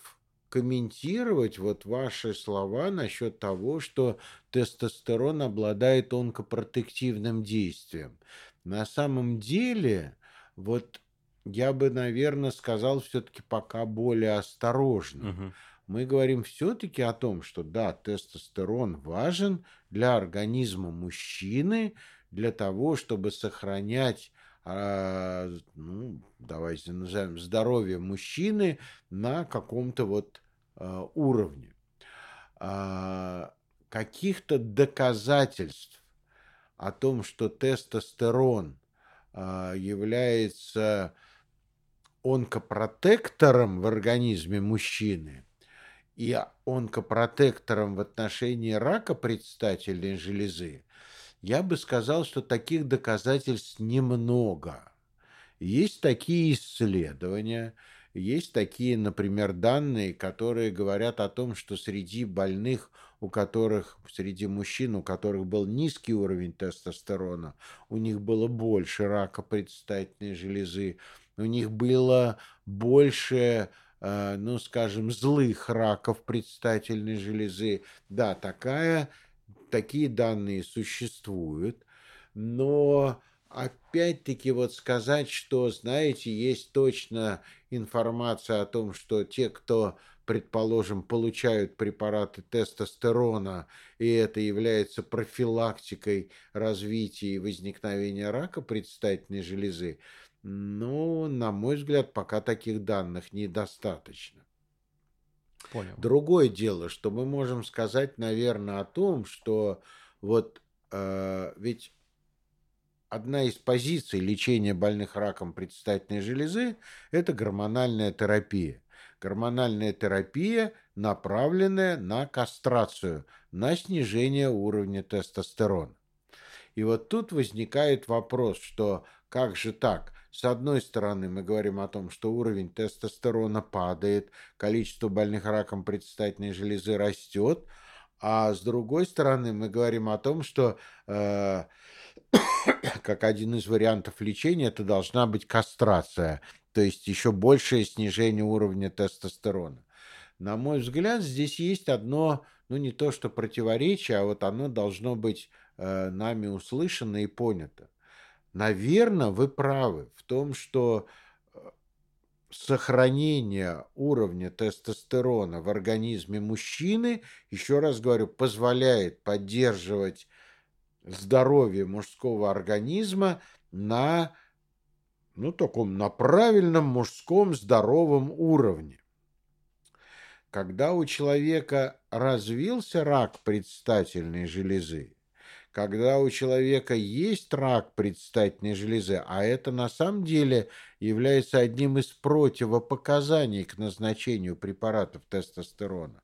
комментировать вот ваши слова насчет того, что тестостерон обладает онкопротективным действием. На самом деле, вот я бы, наверное, сказал все-таки пока более осторожно. Угу. Мы говорим все-таки о том, что да, тестостерон важен для организма мужчины, для того, чтобы сохранять а, ну, давайте назовем, здоровье мужчины на каком-то вот а, уровне. А, каких-то доказательств о том, что тестостерон является онкопротектором в организме мужчины и онкопротектором в отношении рака предстательной железы, я бы сказал, что таких доказательств немного. Есть такие исследования, есть такие, например, данные, которые говорят о том, что среди больных, у которых, среди мужчин, у которых был низкий уровень тестостерона, у них было больше рака предстательной железы, у них было больше э, ну, скажем, злых раков предстательной железы. Да, такая такие данные существуют, но опять-таки вот сказать, что, знаете, есть точно информация о том, что те, кто, предположим, получают препараты тестостерона, и это является профилактикой развития и возникновения рака предстательной железы, ну, на мой взгляд, пока таких данных недостаточно. Понял. Другое дело, что мы можем сказать, наверное, о том, что вот э, ведь одна из позиций лечения больных раком предстательной железы – это гормональная терапия. Гормональная терапия, направленная на кастрацию, на снижение уровня тестостерона. И вот тут возникает вопрос, что как же так? С одной стороны, мы говорим о том, что уровень тестостерона падает, количество больных раком предстательной железы растет, а с другой стороны, мы говорим о том, что э, [coughs] как один из вариантов лечения это должна быть кастрация, то есть еще большее снижение уровня тестостерона. На мой взгляд, здесь есть одно, ну не то что противоречие, а вот оно должно быть э, нами услышано и понято. Наверное, вы правы в том, что э, сохранение уровня тестостерона в организме мужчины, еще раз говорю, позволяет поддерживать здоровье мужского организма на ну, таком на правильном мужском здоровом уровне. Когда у человека развился рак предстательной железы, когда у человека есть рак предстательной железы, а это на самом деле является одним из противопоказаний к назначению препаратов тестостерона.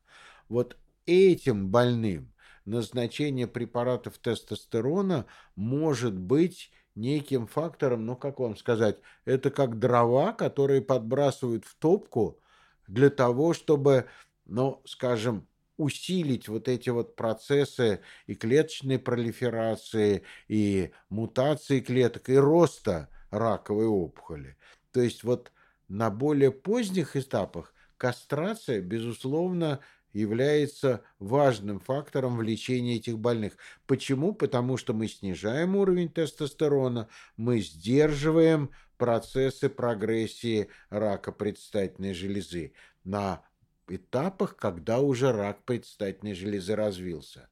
Вот этим больным назначение препаратов тестостерона может быть неким фактором, ну как вам сказать, это как дрова, которые подбрасывают в топку для того, чтобы, ну, скажем, усилить вот эти вот процессы и клеточной пролиферации, и мутации клеток, и роста раковой опухоли. То есть вот на более поздних этапах кастрация, безусловно, является важным фактором в лечении этих больных. Почему? Потому что мы снижаем уровень тестостерона, мы сдерживаем процессы прогрессии рака предстательной железы на этапах, когда уже рак предстательной железы развился.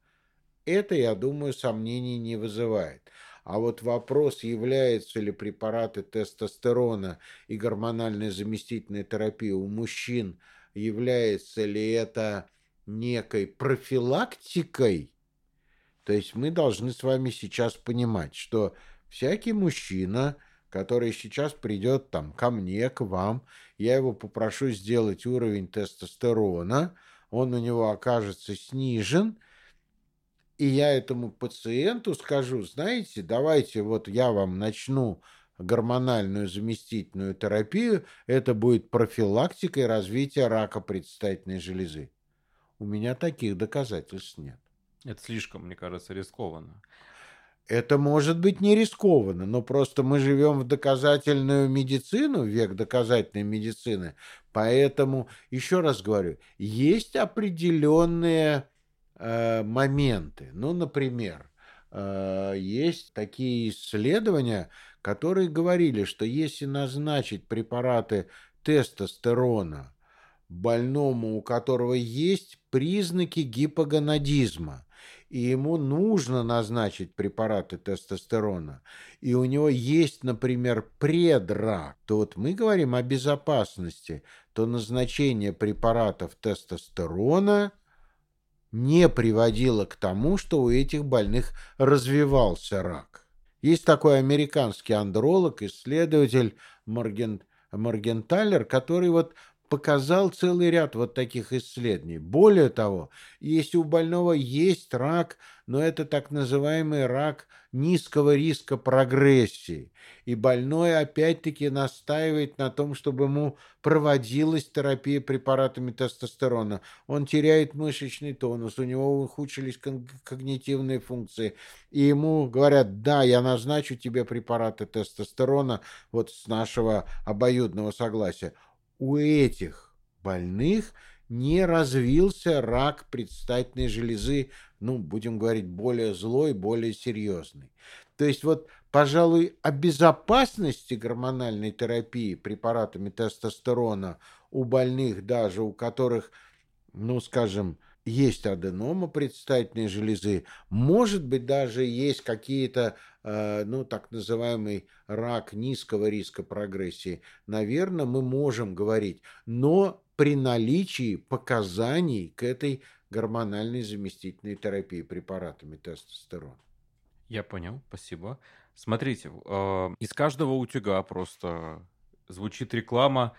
Это, я думаю, сомнений не вызывает. А вот вопрос, являются ли препараты тестостерона и гормональная заместительная терапия у мужчин, является ли это некой профилактикой, то есть мы должны с вами сейчас понимать, что всякий мужчина, который сейчас придет там ко мне, к вам, я его попрошу сделать уровень тестостерона, он у него окажется снижен, и я этому пациенту скажу, знаете, давайте вот я вам начну гормональную заместительную терапию, это будет профилактикой развития рака предстательной железы. У меня таких доказательств нет. Это слишком, мне кажется, рискованно. Это может быть не рискованно, но просто мы живем в доказательную медицину, век доказательной медицины. Поэтому, еще раз говорю, есть определенные э, моменты. Ну, например, э, есть такие исследования, которые говорили, что если назначить препараты тестостерона больному, у которого есть признаки гипогонадизма, и ему нужно назначить препараты тестостерона, и у него есть, например, предрак, то вот мы говорим о безопасности, то назначение препаратов тестостерона не приводило к тому, что у этих больных развивался рак. Есть такой американский андролог, исследователь Морген, Моргенталер, который вот показал целый ряд вот таких исследований. Более того, если у больного есть рак, но это так называемый рак низкого риска прогрессии, и больной опять-таки настаивает на том, чтобы ему проводилась терапия препаратами тестостерона. Он теряет мышечный тонус, у него ухудшились когнитивные функции, и ему говорят, да, я назначу тебе препараты тестостерона вот с нашего обоюдного согласия у этих больных не развился рак предстательной железы, ну, будем говорить, более злой, более серьезный. То есть вот, пожалуй, о безопасности гормональной терапии препаратами тестостерона у больных, даже у которых, ну, скажем, есть аденома предстательной железы, может быть, даже есть какие-то, ну, так называемый рак низкого риска прогрессии, наверное, мы можем говорить, но при наличии показаний к этой гормональной заместительной терапии препаратами тестостерона. Я понял, спасибо. Смотрите, э, из каждого утюга просто звучит реклама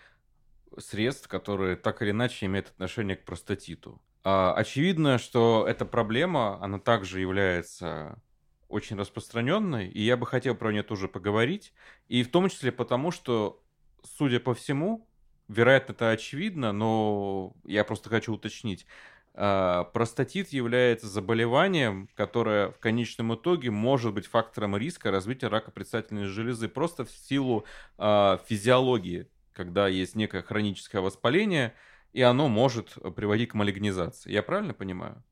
средств, которые так или иначе имеют отношение к простатиту. А, очевидно, что эта проблема, она также является очень распространенной, и я бы хотел про нее тоже поговорить, и в том числе потому, что, судя по всему, вероятно, это очевидно, но я просто хочу уточнить, а, простатит является заболеванием, которое в конечном итоге может быть фактором риска развития рака предстательной железы просто в силу а, физиологии, когда есть некое хроническое воспаление – и оно может приводить к малигнизации. Я правильно понимаю?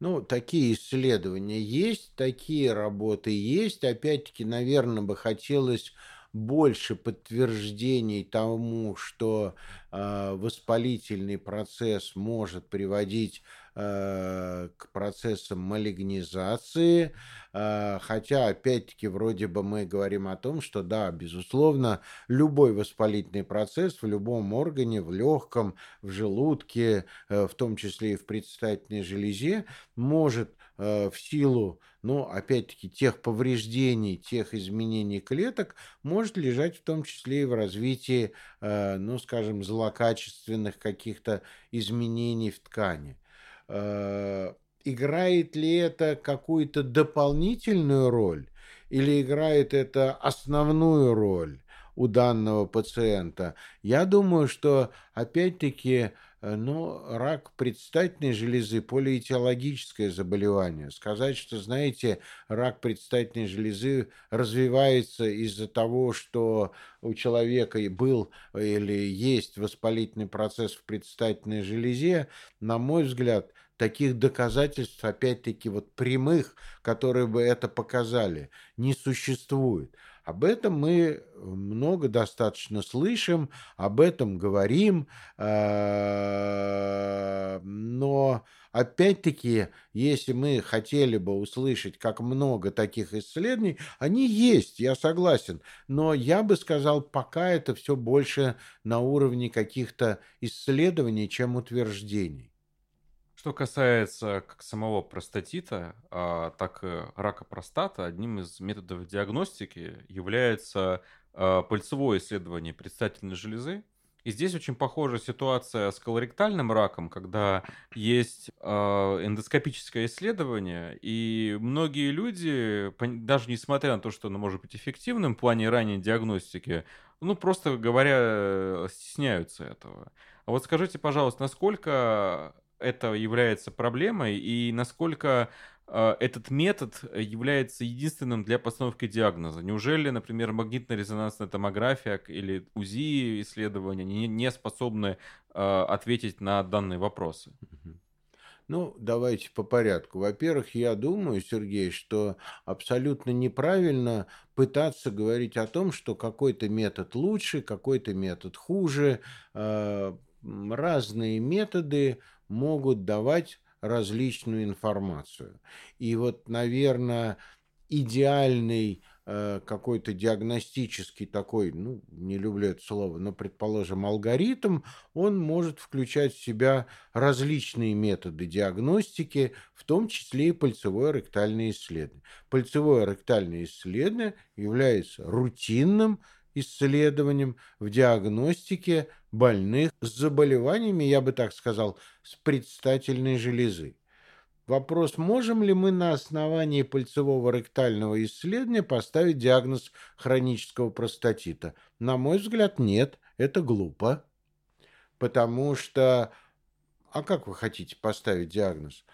Ну, такие исследования есть, такие работы есть. Опять-таки, наверное, бы хотелось больше подтверждений тому, что э, воспалительный процесс может приводить к процессам малигнизации, э, хотя, опять-таки, вроде бы мы говорим о том, что да, безусловно, любой воспалительный процесс в любом органе, в легком, в желудке, э, в том числе и в предстательной железе, может Э, в силу, ну, опять-таки, тех повреждений, тех изменений клеток, может лежать в том числе и в развитии, э, ну, скажем, злокачественных каких-то изменений в ткани. Э, играет ли это какую-то дополнительную роль или играет это основную роль? у данного пациента. Я думаю, что опять-таки Э, но рак предстательной железы – полиэтиологическое заболевание. Сказать, что, знаете, рак предстательной железы развивается из-за того, что у человека был или есть воспалительный процесс в предстательной железе, на мой взгляд, таких доказательств, опять-таки, вот прямых, которые бы это показали, не существует. Об этом мы много достаточно слышим, об этом говорим, э, но опять-таки, если мы хотели бы услышать, как много таких исследований, они есть, я согласен, но я бы сказал, пока это все больше на уровне каких-то исследований, чем утверждений. Что касается как самого простатита, а, так и рака простаты, одним из методов диагностики является а, пальцевое исследование предстательной железы. И здесь очень похожа ситуация с колоректальным раком, когда есть э, эндоскопическое исследование, и многие люди, даже несмотря на то, что оно может быть эффективным в плане ранней диагностики, ну, просто говоря, стесняются этого. А вот скажите, пожалуйста, насколько это является проблемой и насколько э, этот метод является единственным для постановки диагноза? Неужели, например, магнитно-резонансная томография или УЗИ исследования не, способны э, ответить на данные вопросы? Ну, давайте по порядку. Во-первых, я думаю, Сергей, что абсолютно неправильно пытаться говорить о том, что какой-то метод лучше, какой-то метод хуже. Э, разные методы могут давать различную информацию. И вот, наверное, идеальный э, какой-то диагностический такой, ну, не люблю это слово, но, предположим, алгоритм, он может включать в себя различные методы диагностики, в том числе и пальцевое ректальное исследование. Пальцевое ректальное исследование является рутинным исследованием в диагностике больных с заболеваниями, я бы так сказал, с предстательной железы. Вопрос, можем ли мы на основании пальцевого ректального исследования поставить диагноз хронического простатита? На мой взгляд, нет, это глупо. Потому что, а как вы хотите поставить диагноз?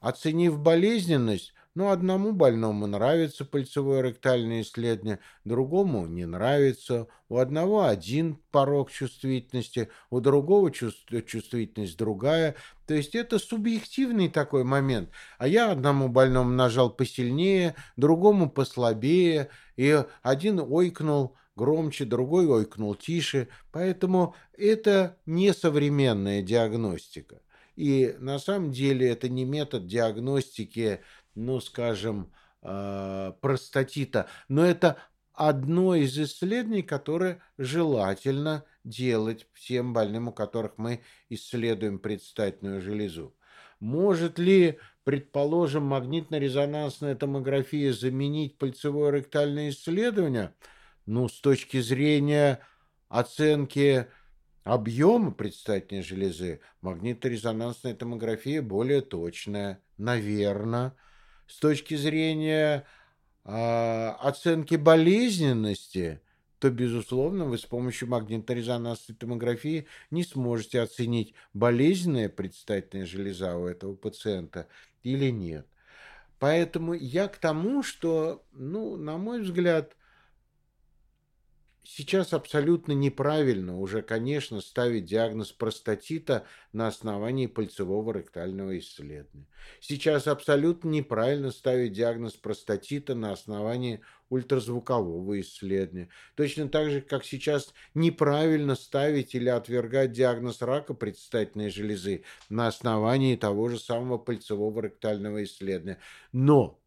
Оценив болезненность, но одному больному нравится пальцевое ректальное исследование, другому не нравится. У одного один порог чувствительности, у другого чувствительность другая. То есть это субъективный такой момент. А я одному больному нажал посильнее, другому послабее, и один ойкнул, громче, другой ойкнул тише. Поэтому это не современная диагностика. И на самом деле это не метод диагностики ну, скажем, э, простатита. Но это одно из исследований, которое желательно делать всем больным, у которых мы исследуем предстательную железу. Может ли, предположим, магнитно-резонансная томография заменить пальцевое ректальное исследование? Ну, с точки зрения оценки объема предстательной железы, магнитно-резонансная томография более точная, наверное с точки зрения э, оценки болезненности, то, безусловно, вы с помощью магнитно-резонансной томографии не сможете оценить, болезненная предстательная железа у этого пациента или нет. Поэтому я к тому, что, ну, на мой взгляд, Сейчас абсолютно неправильно уже, конечно, ставить диагноз простатита на основании пальцевого ректального исследования. Сейчас абсолютно неправильно ставить диагноз простатита на основании ультразвукового исследования. Точно так же, как сейчас неправильно ставить или отвергать диагноз рака предстательной железы на основании того же самого пальцевого ректального исследования. Но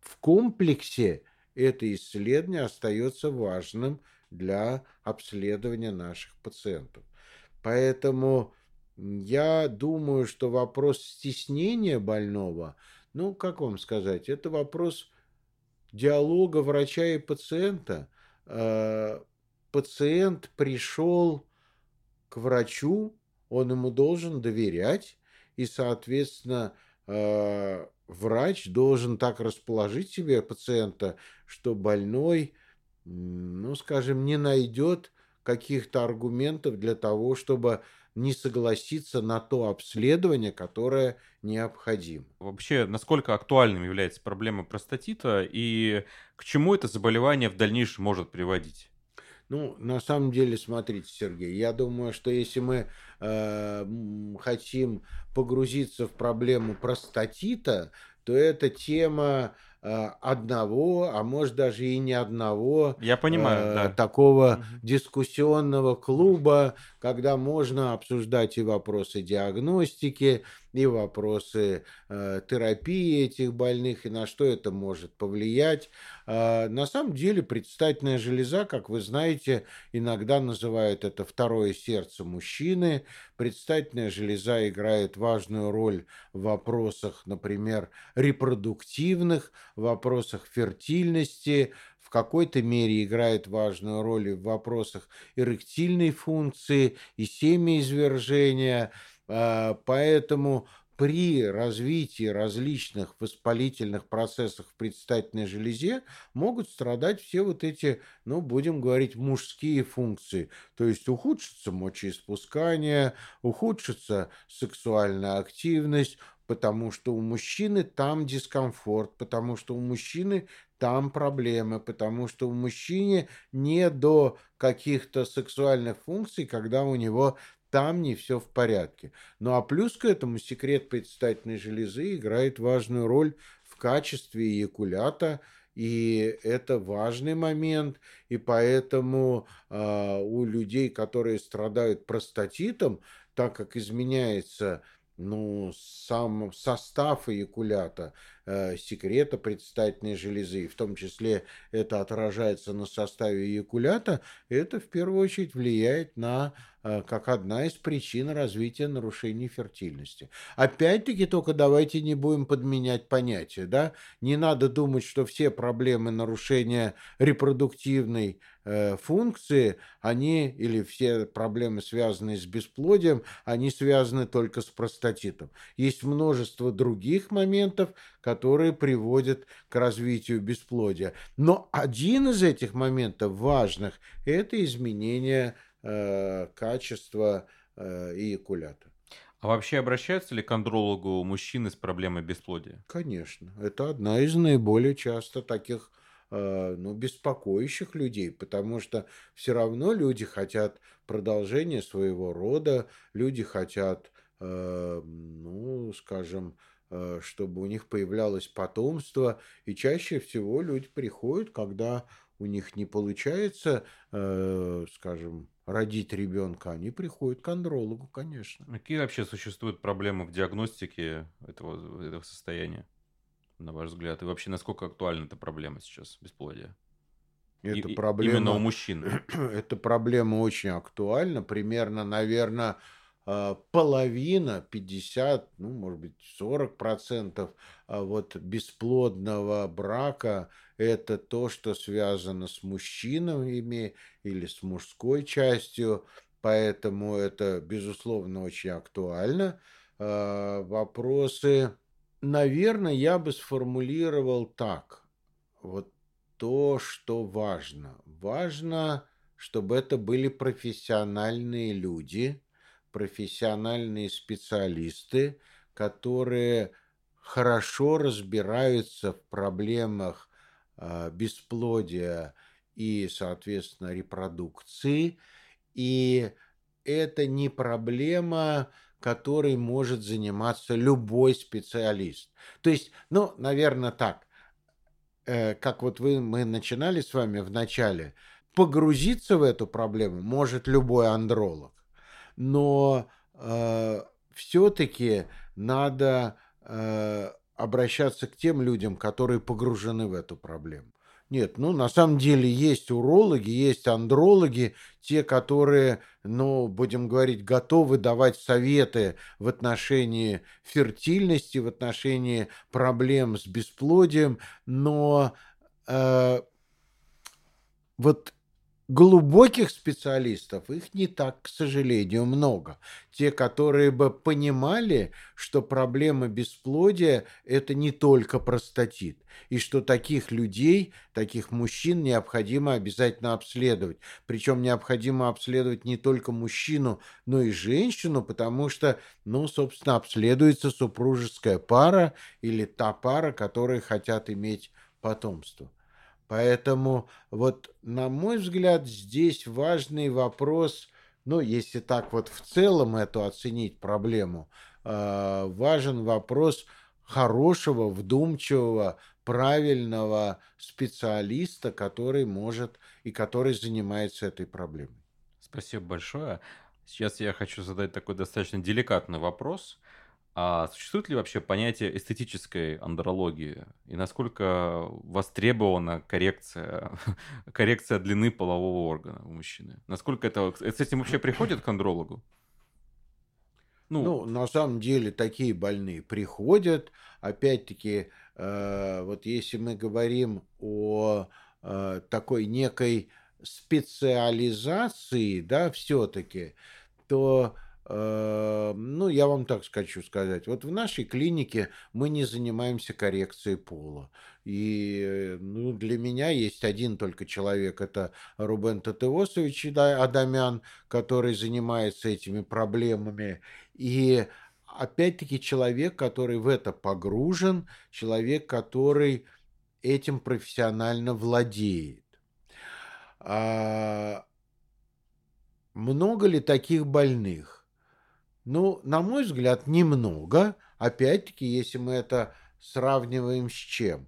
в комплексе это исследование остается важным для обследования наших пациентов. Поэтому я думаю, что вопрос стеснения больного, ну, как вам сказать, это вопрос диалога врача и пациента. А, пациент пришел к врачу, он ему должен доверять, и, соответственно, а, врач должен так расположить себе пациента, что больной, ну, скажем, не найдет каких-то аргументов для того, чтобы не согласиться на то обследование, которое необходимо. Вообще, насколько актуальным является проблема простатита и к чему это заболевание в дальнейшем может приводить? Ну, на самом деле, смотрите, Сергей, я думаю, что если мы э, хотим погрузиться в проблему простатита, то эта тема э, одного, а может даже и не одного Я понимаю, э, да. такого угу. дискуссионного клуба, когда можно обсуждать и вопросы диагностики, и вопросы э, терапии этих больных, и на что это может повлиять. Э, на самом деле предстательная железа, как вы знаете, иногда называют это второе сердце мужчины. Предстательная железа играет важную роль в вопросах, например, репродуктивных, в вопросах фертильности, в какой-то мере играет важную роль в вопросах эректильной функции и семяизвержения. А, поэтому при развитии различных воспалительных процессов в предстательной железе могут страдать все вот эти, ну, будем говорить, мужские функции. То есть ухудшится мочеиспускание, ухудшится сексуальная активность, потому что у мужчины там дискомфорт, потому что у мужчины там проблемы, потому что у мужчины не до каких-то сексуальных функций, когда у него там не все в порядке. Ну а плюс к этому секрет предстательной железы играет важную роль в качестве эякулята, и это важный момент, и поэтому э, у людей, которые страдают простатитом, так как изменяется ну, сам состав эякулята, э, секрета предстательной железы, в том числе это отражается на составе эякулята, это в первую очередь влияет на как одна из причин развития нарушений фертильности. Опять-таки, только давайте не будем подменять понятия, да? Не надо думать, что все проблемы нарушения репродуктивной э, функции, они, или все проблемы, связанные с бесплодием, они связаны только с простатитом. Есть множество других моментов, которые приводят к развитию бесплодия. Но один из этих моментов важных – это изменение э, качества э, эякулята. А вообще обращаются ли к андрологу мужчины с проблемой бесплодия? Конечно. Это одна из наиболее часто таких э, ну, беспокоящих людей, потому что все равно люди хотят продолжения своего рода, люди хотят, ну, скажем, чтобы у них появлялось потомство, и чаще всего люди приходят, когда у них не получается, скажем, родить ребенка, они приходят к андрологу, конечно. Какие вообще существуют проблемы в диагностике этого, этого состояния, на ваш взгляд? И вообще, насколько актуальна эта проблема сейчас, бесплодия? Это и, проблема, именно у мужчин. [clears throat] Эта проблема очень актуальна. Примерно, наверное, половина, 50, ну, может быть, 40 процентов а вот бесплодного брака – это то, что связано с мужчинами или с мужской частью, поэтому это, безусловно, очень актуально. А, вопросы, наверное, я бы сформулировал так. Вот то, что важно. Важно, чтобы это были профессиональные люди, профессиональные специалисты, которые хорошо разбираются в проблемах а, бесплодия и, соответственно, репродукции. И это не проблема, которой может заниматься любой специалист. То есть, ну, наверное, так, э, как вот вы, мы начинали с вами в начале, погрузиться в эту проблему может любой андролог. Но э, все-таки надо э, обращаться к тем людям, которые погружены в эту проблему. Нет, ну на самом деле есть урологи, есть андрологи, те, которые, ну, будем говорить, готовы давать советы в отношении фертильности, в отношении проблем с бесплодием, но э, вот глубоких специалистов, их не так, к сожалению, много. Те, которые бы понимали, что проблема бесплодия – это не только простатит, и что таких людей, таких мужчин необходимо обязательно обследовать. Причем необходимо обследовать не только мужчину, но и женщину, потому что, ну, собственно, обследуется супружеская пара или та пара, которые хотят иметь потомство. Поэтому вот, на мой взгляд, здесь важный вопрос, ну, если так вот в целом эту оценить проблему, э, важен вопрос хорошего, вдумчивого, правильного специалиста, который может и который занимается этой проблемой. Спасибо большое. Сейчас я хочу задать такой достаточно деликатный вопрос. А существует ли вообще понятие эстетической андрологии? И насколько востребована коррекция, [laughs] коррекция длины полового органа у мужчины? Насколько это... С этим вообще приходят к андрологу? Ну, ну на самом деле такие больные приходят. Опять-таки, э, вот если мы говорим о э, такой некой специализации, да, все-таки, то ну, я вам так хочу сказать. Вот в нашей клинике мы не занимаемся коррекцией пола. И ну, для меня есть один только человек, это Рубен Татеосович Адамян, который занимается этими проблемами. И опять-таки человек, который в это погружен, человек, который этим профессионально владеет. А много ли таких больных? Ну, на мой взгляд, немного. Опять-таки, если мы это сравниваем с чем?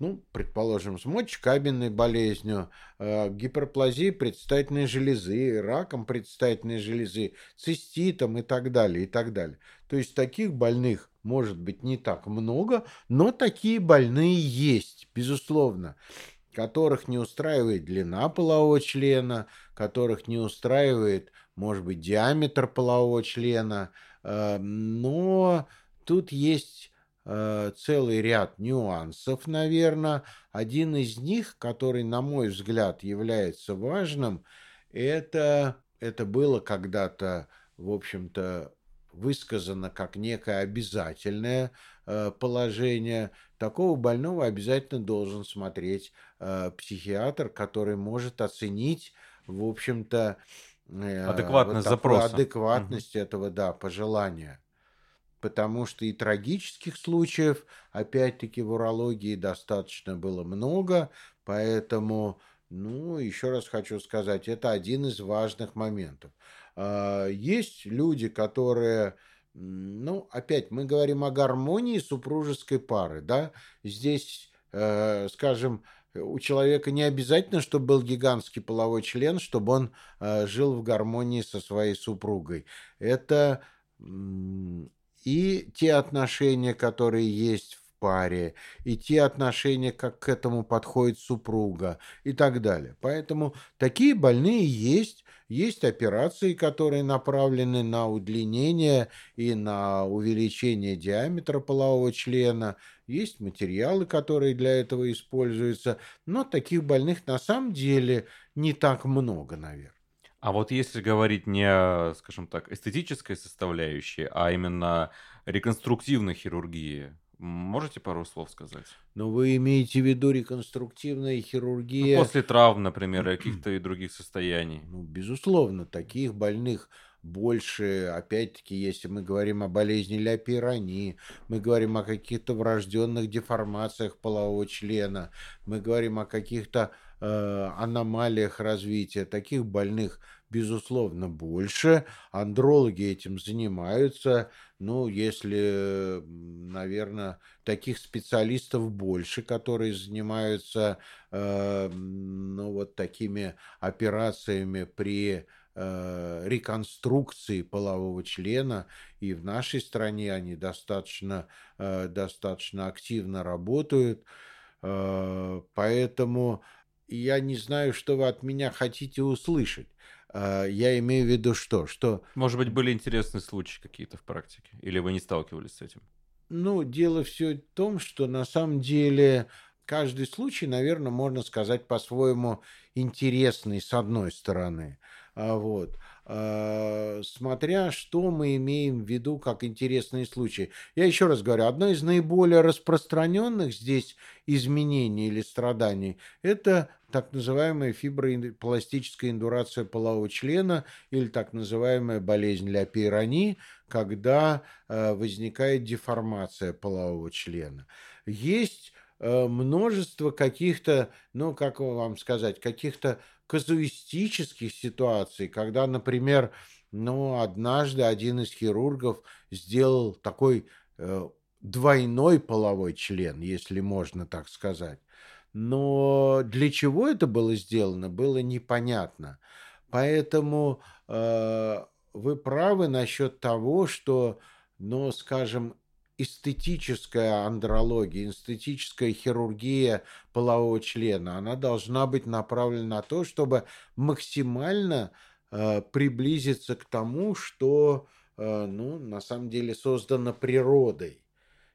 Ну, предположим, с мочекабельной болезнью, э, гиперплазией предстательной железы, раком предстательной железы, циститом и так далее, и так далее. То есть таких больных может быть не так много, но такие больные есть, безусловно которых не устраивает длина полового члена, которых не устраивает может быть, диаметр полового члена, э, но тут есть э, целый ряд нюансов, наверное. Один из них, который, на мой взгляд, является важным, это, это было когда-то, в общем-то, высказано как некое обязательное э, положение. Такого больного обязательно должен смотреть психиатр, который может оценить, в общем-то, Э, адекватность вот запроса. Адекватность угу. этого, да, пожелания. Потому что и трагических случаев, опять-таки, в урологии достаточно было много, поэтому, ну, еще раз хочу сказать, это один из важных моментов. А, есть люди, которые, ну, опять, мы говорим о гармонии супружеской пары, да, здесь, э, скажем, у человека не обязательно, чтобы был гигантский половой член, чтобы он э, жил в гармонии со своей супругой. Это и те отношения, которые есть паре, и те отношения, как к этому подходит супруга и так далее. Поэтому такие больные есть. Есть операции, которые направлены на удлинение и на увеличение диаметра полового члена. Есть материалы, которые для этого используются. Но таких больных на самом деле не так много, наверное. А вот если говорить не, скажем так, эстетической составляющей, а именно реконструктивной хирургии, Можете пару слов сказать? Ну, вы имеете в виду реконструктивная хирургия? Ну, после травм, например, каких-то и других состояний. Ну, безусловно, таких больных больше, опять-таки, если мы говорим о болезни ляпирани, мы говорим о каких-то врожденных деформациях полового члена, мы говорим о каких-то э, аномалиях развития. Таких больных, безусловно, больше. Андрологи этим занимаются. Ну, если, наверное, таких специалистов больше, которые занимаются э, ну, вот такими операциями при э, реконструкции полового члена, и в нашей стране они достаточно, э, достаточно активно работают. Поэтому я не знаю, что вы от меня хотите услышать. Э, я имею в виду что? Что... Может быть, были интересные случаи какие-то в практике? Или вы не сталкивались с этим? Ну, дело все в том, что на самом деле каждый случай, наверное, можно сказать по-своему интересный с одной стороны. А, вот. А, смотря что мы имеем в виду как интересные случаи. Я еще раз говорю, одно из наиболее распространенных здесь изменений или страданий – это так называемая фибропластическая индурация полового члена или так называемая болезнь ля пейрони, когда а, возникает деформация полового члена. Есть множество каких-то, ну, как вам сказать, каких-то казуистических ситуаций, когда, например, ну, однажды один из хирургов сделал такой э, двойной половой член, если можно так сказать. Но для чего это было сделано, было непонятно. Поэтому э, вы правы насчет того, что, ну, скажем, эстетическая андрология, эстетическая хирургия полового члена, она должна быть направлена на то, чтобы максимально э, приблизиться к тому, что э, ну, на самом деле создано природой.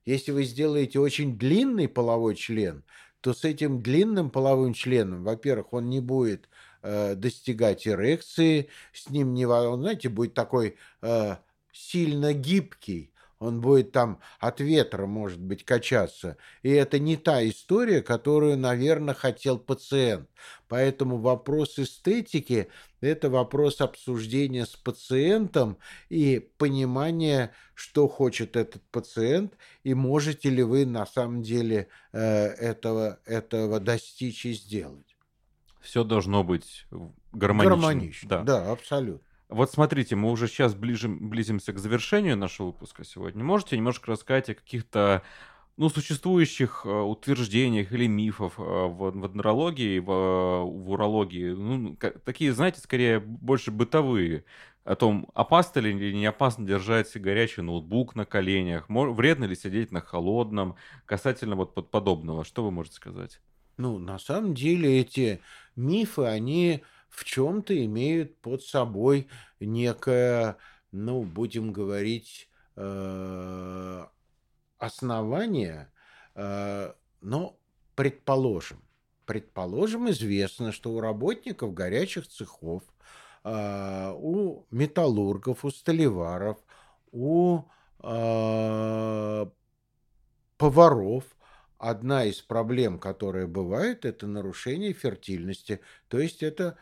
Если вы сделаете очень длинный половой член, то с этим длинным половым членом, во-первых, он не будет э, достигать эрекции, с ним не, он, знаете, будет такой э, сильно гибкий, он будет там от ветра, может быть, качаться. И это не та история, которую, наверное, хотел пациент. Поэтому вопрос эстетики – это вопрос обсуждения с пациентом и понимания, что хочет этот пациент, и можете ли вы на самом деле э, этого, этого достичь и сделать. Все должно быть гармонично. Гармонично, да, да абсолютно. Вот смотрите, мы уже сейчас ближим, близимся к завершению нашего выпуска сегодня. Можете немножко рассказать о каких-то ну, существующих э, утверждениях или мифов э, в, в андрологии, в, в урологии, ну, такие, знаете, скорее больше бытовые, о том, опасно ли или не опасно держать горячий ноутбук на коленях, вредно ли сидеть на холодном, касательно вот подобного. Что вы можете сказать? Ну, на самом деле эти мифы, они в чем-то имеют под собой некое, ну, будем говорить, э, основание, э, но предположим, предположим, известно, что у работников горячих цехов, э, у металлургов, у столеваров, у поваров одна из проблем, которая бывает, это нарушение фертильности. То есть это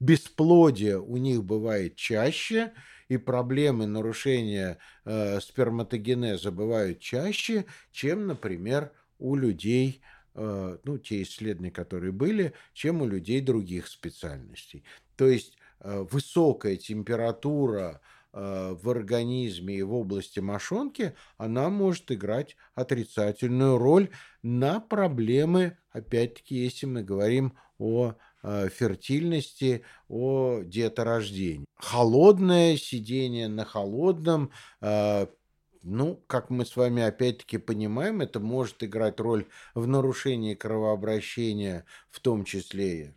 бесплодие у них бывает чаще, и проблемы нарушения э, сперматогенеза бывают чаще, чем, например, у людей, э, ну, те исследования, которые были, чем у людей других специальностей. То есть э, высокая температура э, в организме и в области мошонки, она может играть отрицательную роль на проблемы, опять-таки, если мы говорим о фертильности, о деторождении. Холодное сидение на холодном, э, ну, как мы с вами опять-таки понимаем, это может играть роль в нарушении кровообращения, в том числе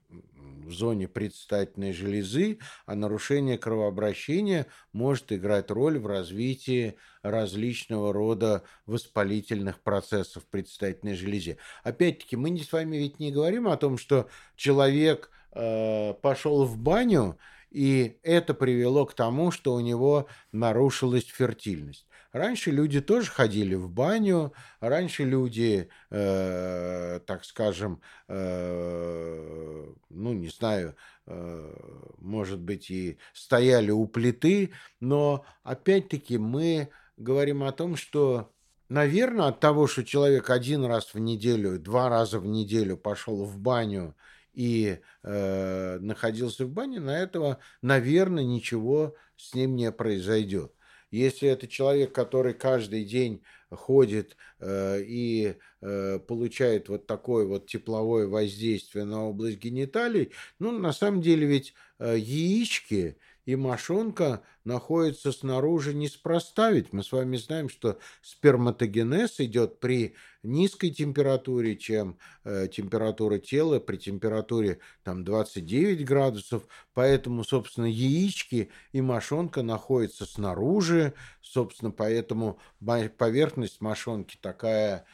в зоне предстательной железы, а нарушение кровообращения может играть роль в развитии различного рода воспалительных процессов в предстательной железе. Опять-таки, мы с вами ведь не говорим о том, что человек э, пошел в баню, и это привело к тому, что у него нарушилась фертильность. Раньше люди тоже ходили в баню, раньше люди, э, так скажем, э, не знаю, э, может быть, и стояли у плиты, но опять-таки мы говорим о том, что Наверное, от того, что человек один раз в неделю, два раза в неделю пошел в баню и э, находился в бане, на этого, наверное, ничего с ним не произойдет. Если это человек, который каждый день ходит э, и э, получает вот такое вот тепловое воздействие на область гениталий, ну, на самом деле ведь э, яички и мошонка находятся снаружи неспроста, ведь мы с вами знаем, что сперматогенез идет при низкой температуре, чем э, температура тела, при температуре там 29 градусов, поэтому, собственно, яички и мошонка находятся снаружи, собственно, поэтому поверхность мошонки такая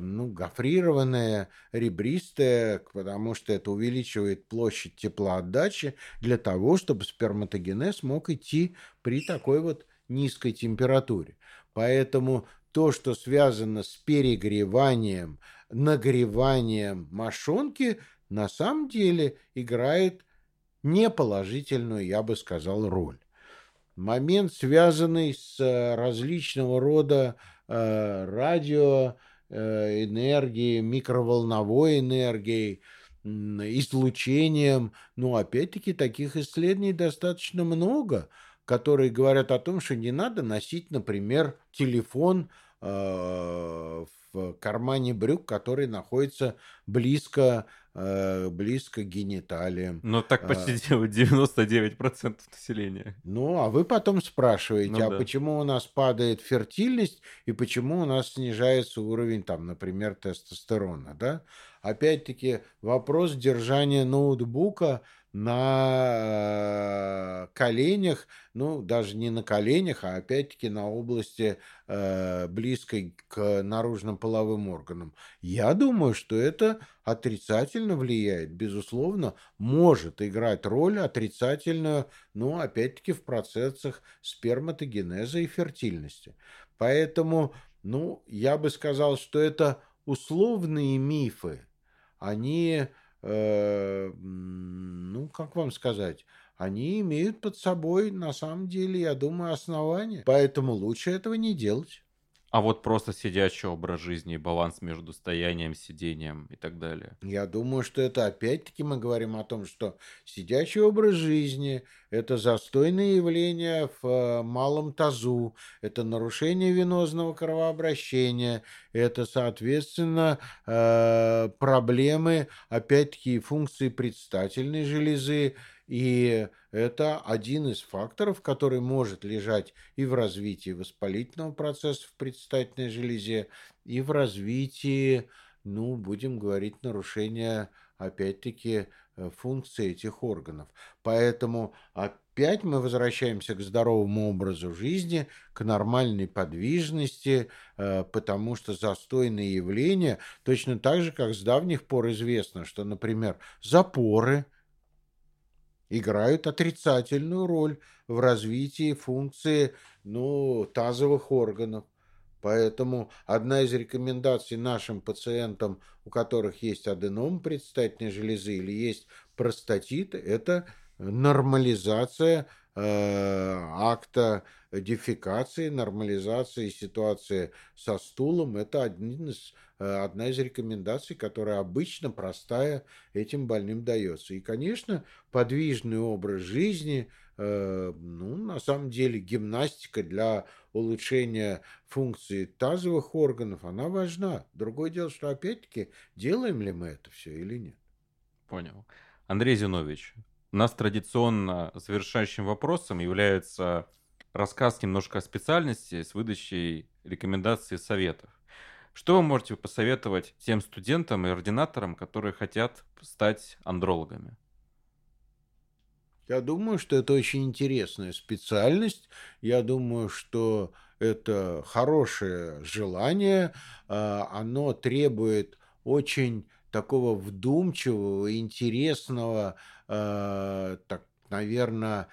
ну, гофрированная, ребристая, потому что это увеличивает площадь теплоотдачи для того, чтобы сперматогенез мог идти при такой вот низкой температуре. Поэтому то, что связано с перегреванием, нагреванием мошонки, на самом деле играет неположительную, я бы сказал, роль. Момент, связанный с э, различного рода э, радио, Э, энергией, микроволновой энергией, излучением. Но опять-таки таких исследований достаточно много, которые говорят о том, что не надо носить, например, телефон э, в кармане брюк, который находится близко, э, близко к гениталиям. Но так почти а, делают 99% населения. Ну, а вы потом спрашиваете, ну, а да. почему у нас падает фертильность и почему у нас снижается уровень, там, например, тестостерона, да? Опять-таки, вопрос держания ноутбука на коленях, ну, даже не на коленях, а опять-таки на области э, близкой к наружным половым органам. Я думаю, что это отрицательно влияет, безусловно, может играть роль отрицательную, ну, опять-таки в процессах сперматогенеза и фертильности. Поэтому, ну, я бы сказал, что это условные мифы, они Э, ну, как вам сказать, они имеют под собой, на самом деле, я думаю, основания. Поэтому лучше этого не делать. А вот просто сидячий образ жизни, баланс между стоянием, сидением и так далее. Я думаю, что это опять-таки мы говорим о том, что сидячий образ жизни – это застойное явление в э, малом тазу, это нарушение венозного кровообращения, это, соответственно, э, проблемы, опять-таки, функции предстательной железы, и это один из факторов, который может лежать и в развитии воспалительного процесса в предстательной железе, и в развитии, ну, будем говорить, нарушения, опять-таки, э, функции этих органов. Поэтому опять мы возвращаемся к здоровому образу жизни, к нормальной подвижности, э, потому что застойные явления, точно так же, как с давних пор известно, что, например, запоры – играют отрицательную роль в развитии функции ну, тазовых органов. Поэтому одна из рекомендаций нашим пациентам, у которых есть аденом предстательной железы или есть простатит, это нормализация э, акта дефекации, нормализации ситуации со стулом. Это один из одна из рекомендаций, которая обычно простая этим больным дается. И, конечно, подвижный образ жизни, э, ну, на самом деле, гимнастика для улучшения функции тазовых органов, она важна. Другое дело, что, опять-таки, делаем ли мы это все или нет. Понял. Андрей Зинович, у нас традиционно завершающим вопросом является рассказ немножко о специальности с выдачей рекомендаций и советов. Что вы можете посоветовать тем студентам и ординаторам, которые хотят стать андрологами? Я думаю, что это очень интересная специальность. Я думаю, что это хорошее желание. А, оно требует очень такого вдумчивого, интересного, а, так, наверное,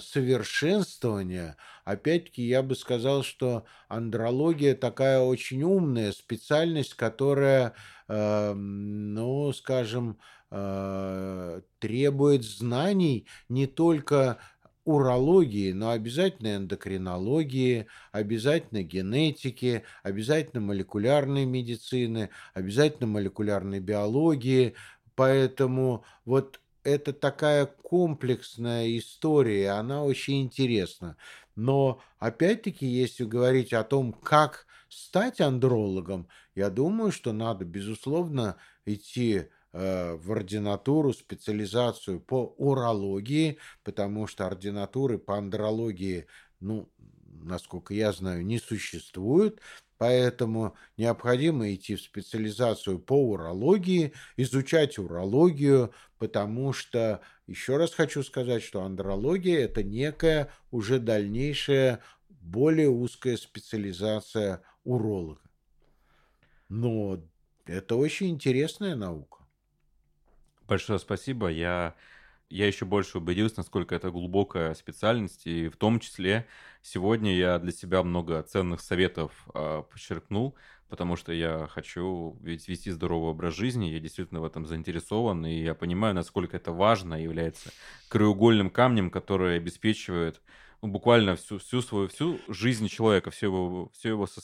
совершенствования, опять-таки я бы сказал, что андрология такая очень умная специальность, которая, э, ну, скажем, э, требует знаний не только урологии, но обязательно эндокринологии, обязательно генетики, обязательно молекулярной медицины, обязательно молекулярной биологии, Поэтому вот это такая комплексная история, она очень интересна. Но опять-таки, если говорить о том, как стать андрологом, я думаю, что надо, безусловно, идти э, в ординатуру, специализацию по урологии, потому что ординатуры по андрологии, ну, насколько я знаю, не существует. Поэтому необходимо идти в специализацию по урологии, изучать урологию, потому что, еще раз хочу сказать, что андрология – это некая уже дальнейшая, более узкая специализация уролога. Но это очень интересная наука. Большое спасибо. Я я еще больше убедился, насколько это глубокая специальность, и в том числе сегодня я для себя много ценных советов э, подчеркнул, потому что я хочу вести здоровый образ жизни, я действительно в этом заинтересован, и я понимаю, насколько это важно является краеугольным камнем, который обеспечивает ну, буквально всю, всю свою всю жизнь человека, все его, все его со,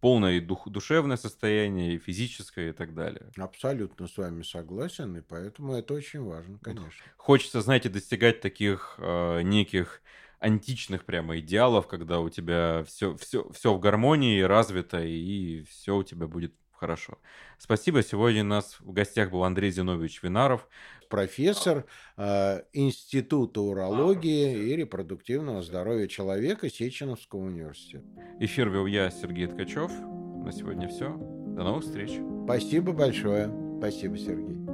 полное дух, душевное состояние, и физическое и так далее. Абсолютно с вами согласен, и поэтому это очень важно, конечно. Хочется, знаете, достигать таких э, неких античных прямо идеалов, когда у тебя все, все, все в гармонии, развито, и все у тебя будет хорошо. Спасибо. Сегодня у нас в гостях был Андрей Зинович Винаров. Профессор э, Института урологии и репродуктивного здоровья человека Сеченовского университета. Эфир вел я, Сергей Ткачев. На сегодня все. До новых встреч. Спасибо большое. Спасибо, Сергей.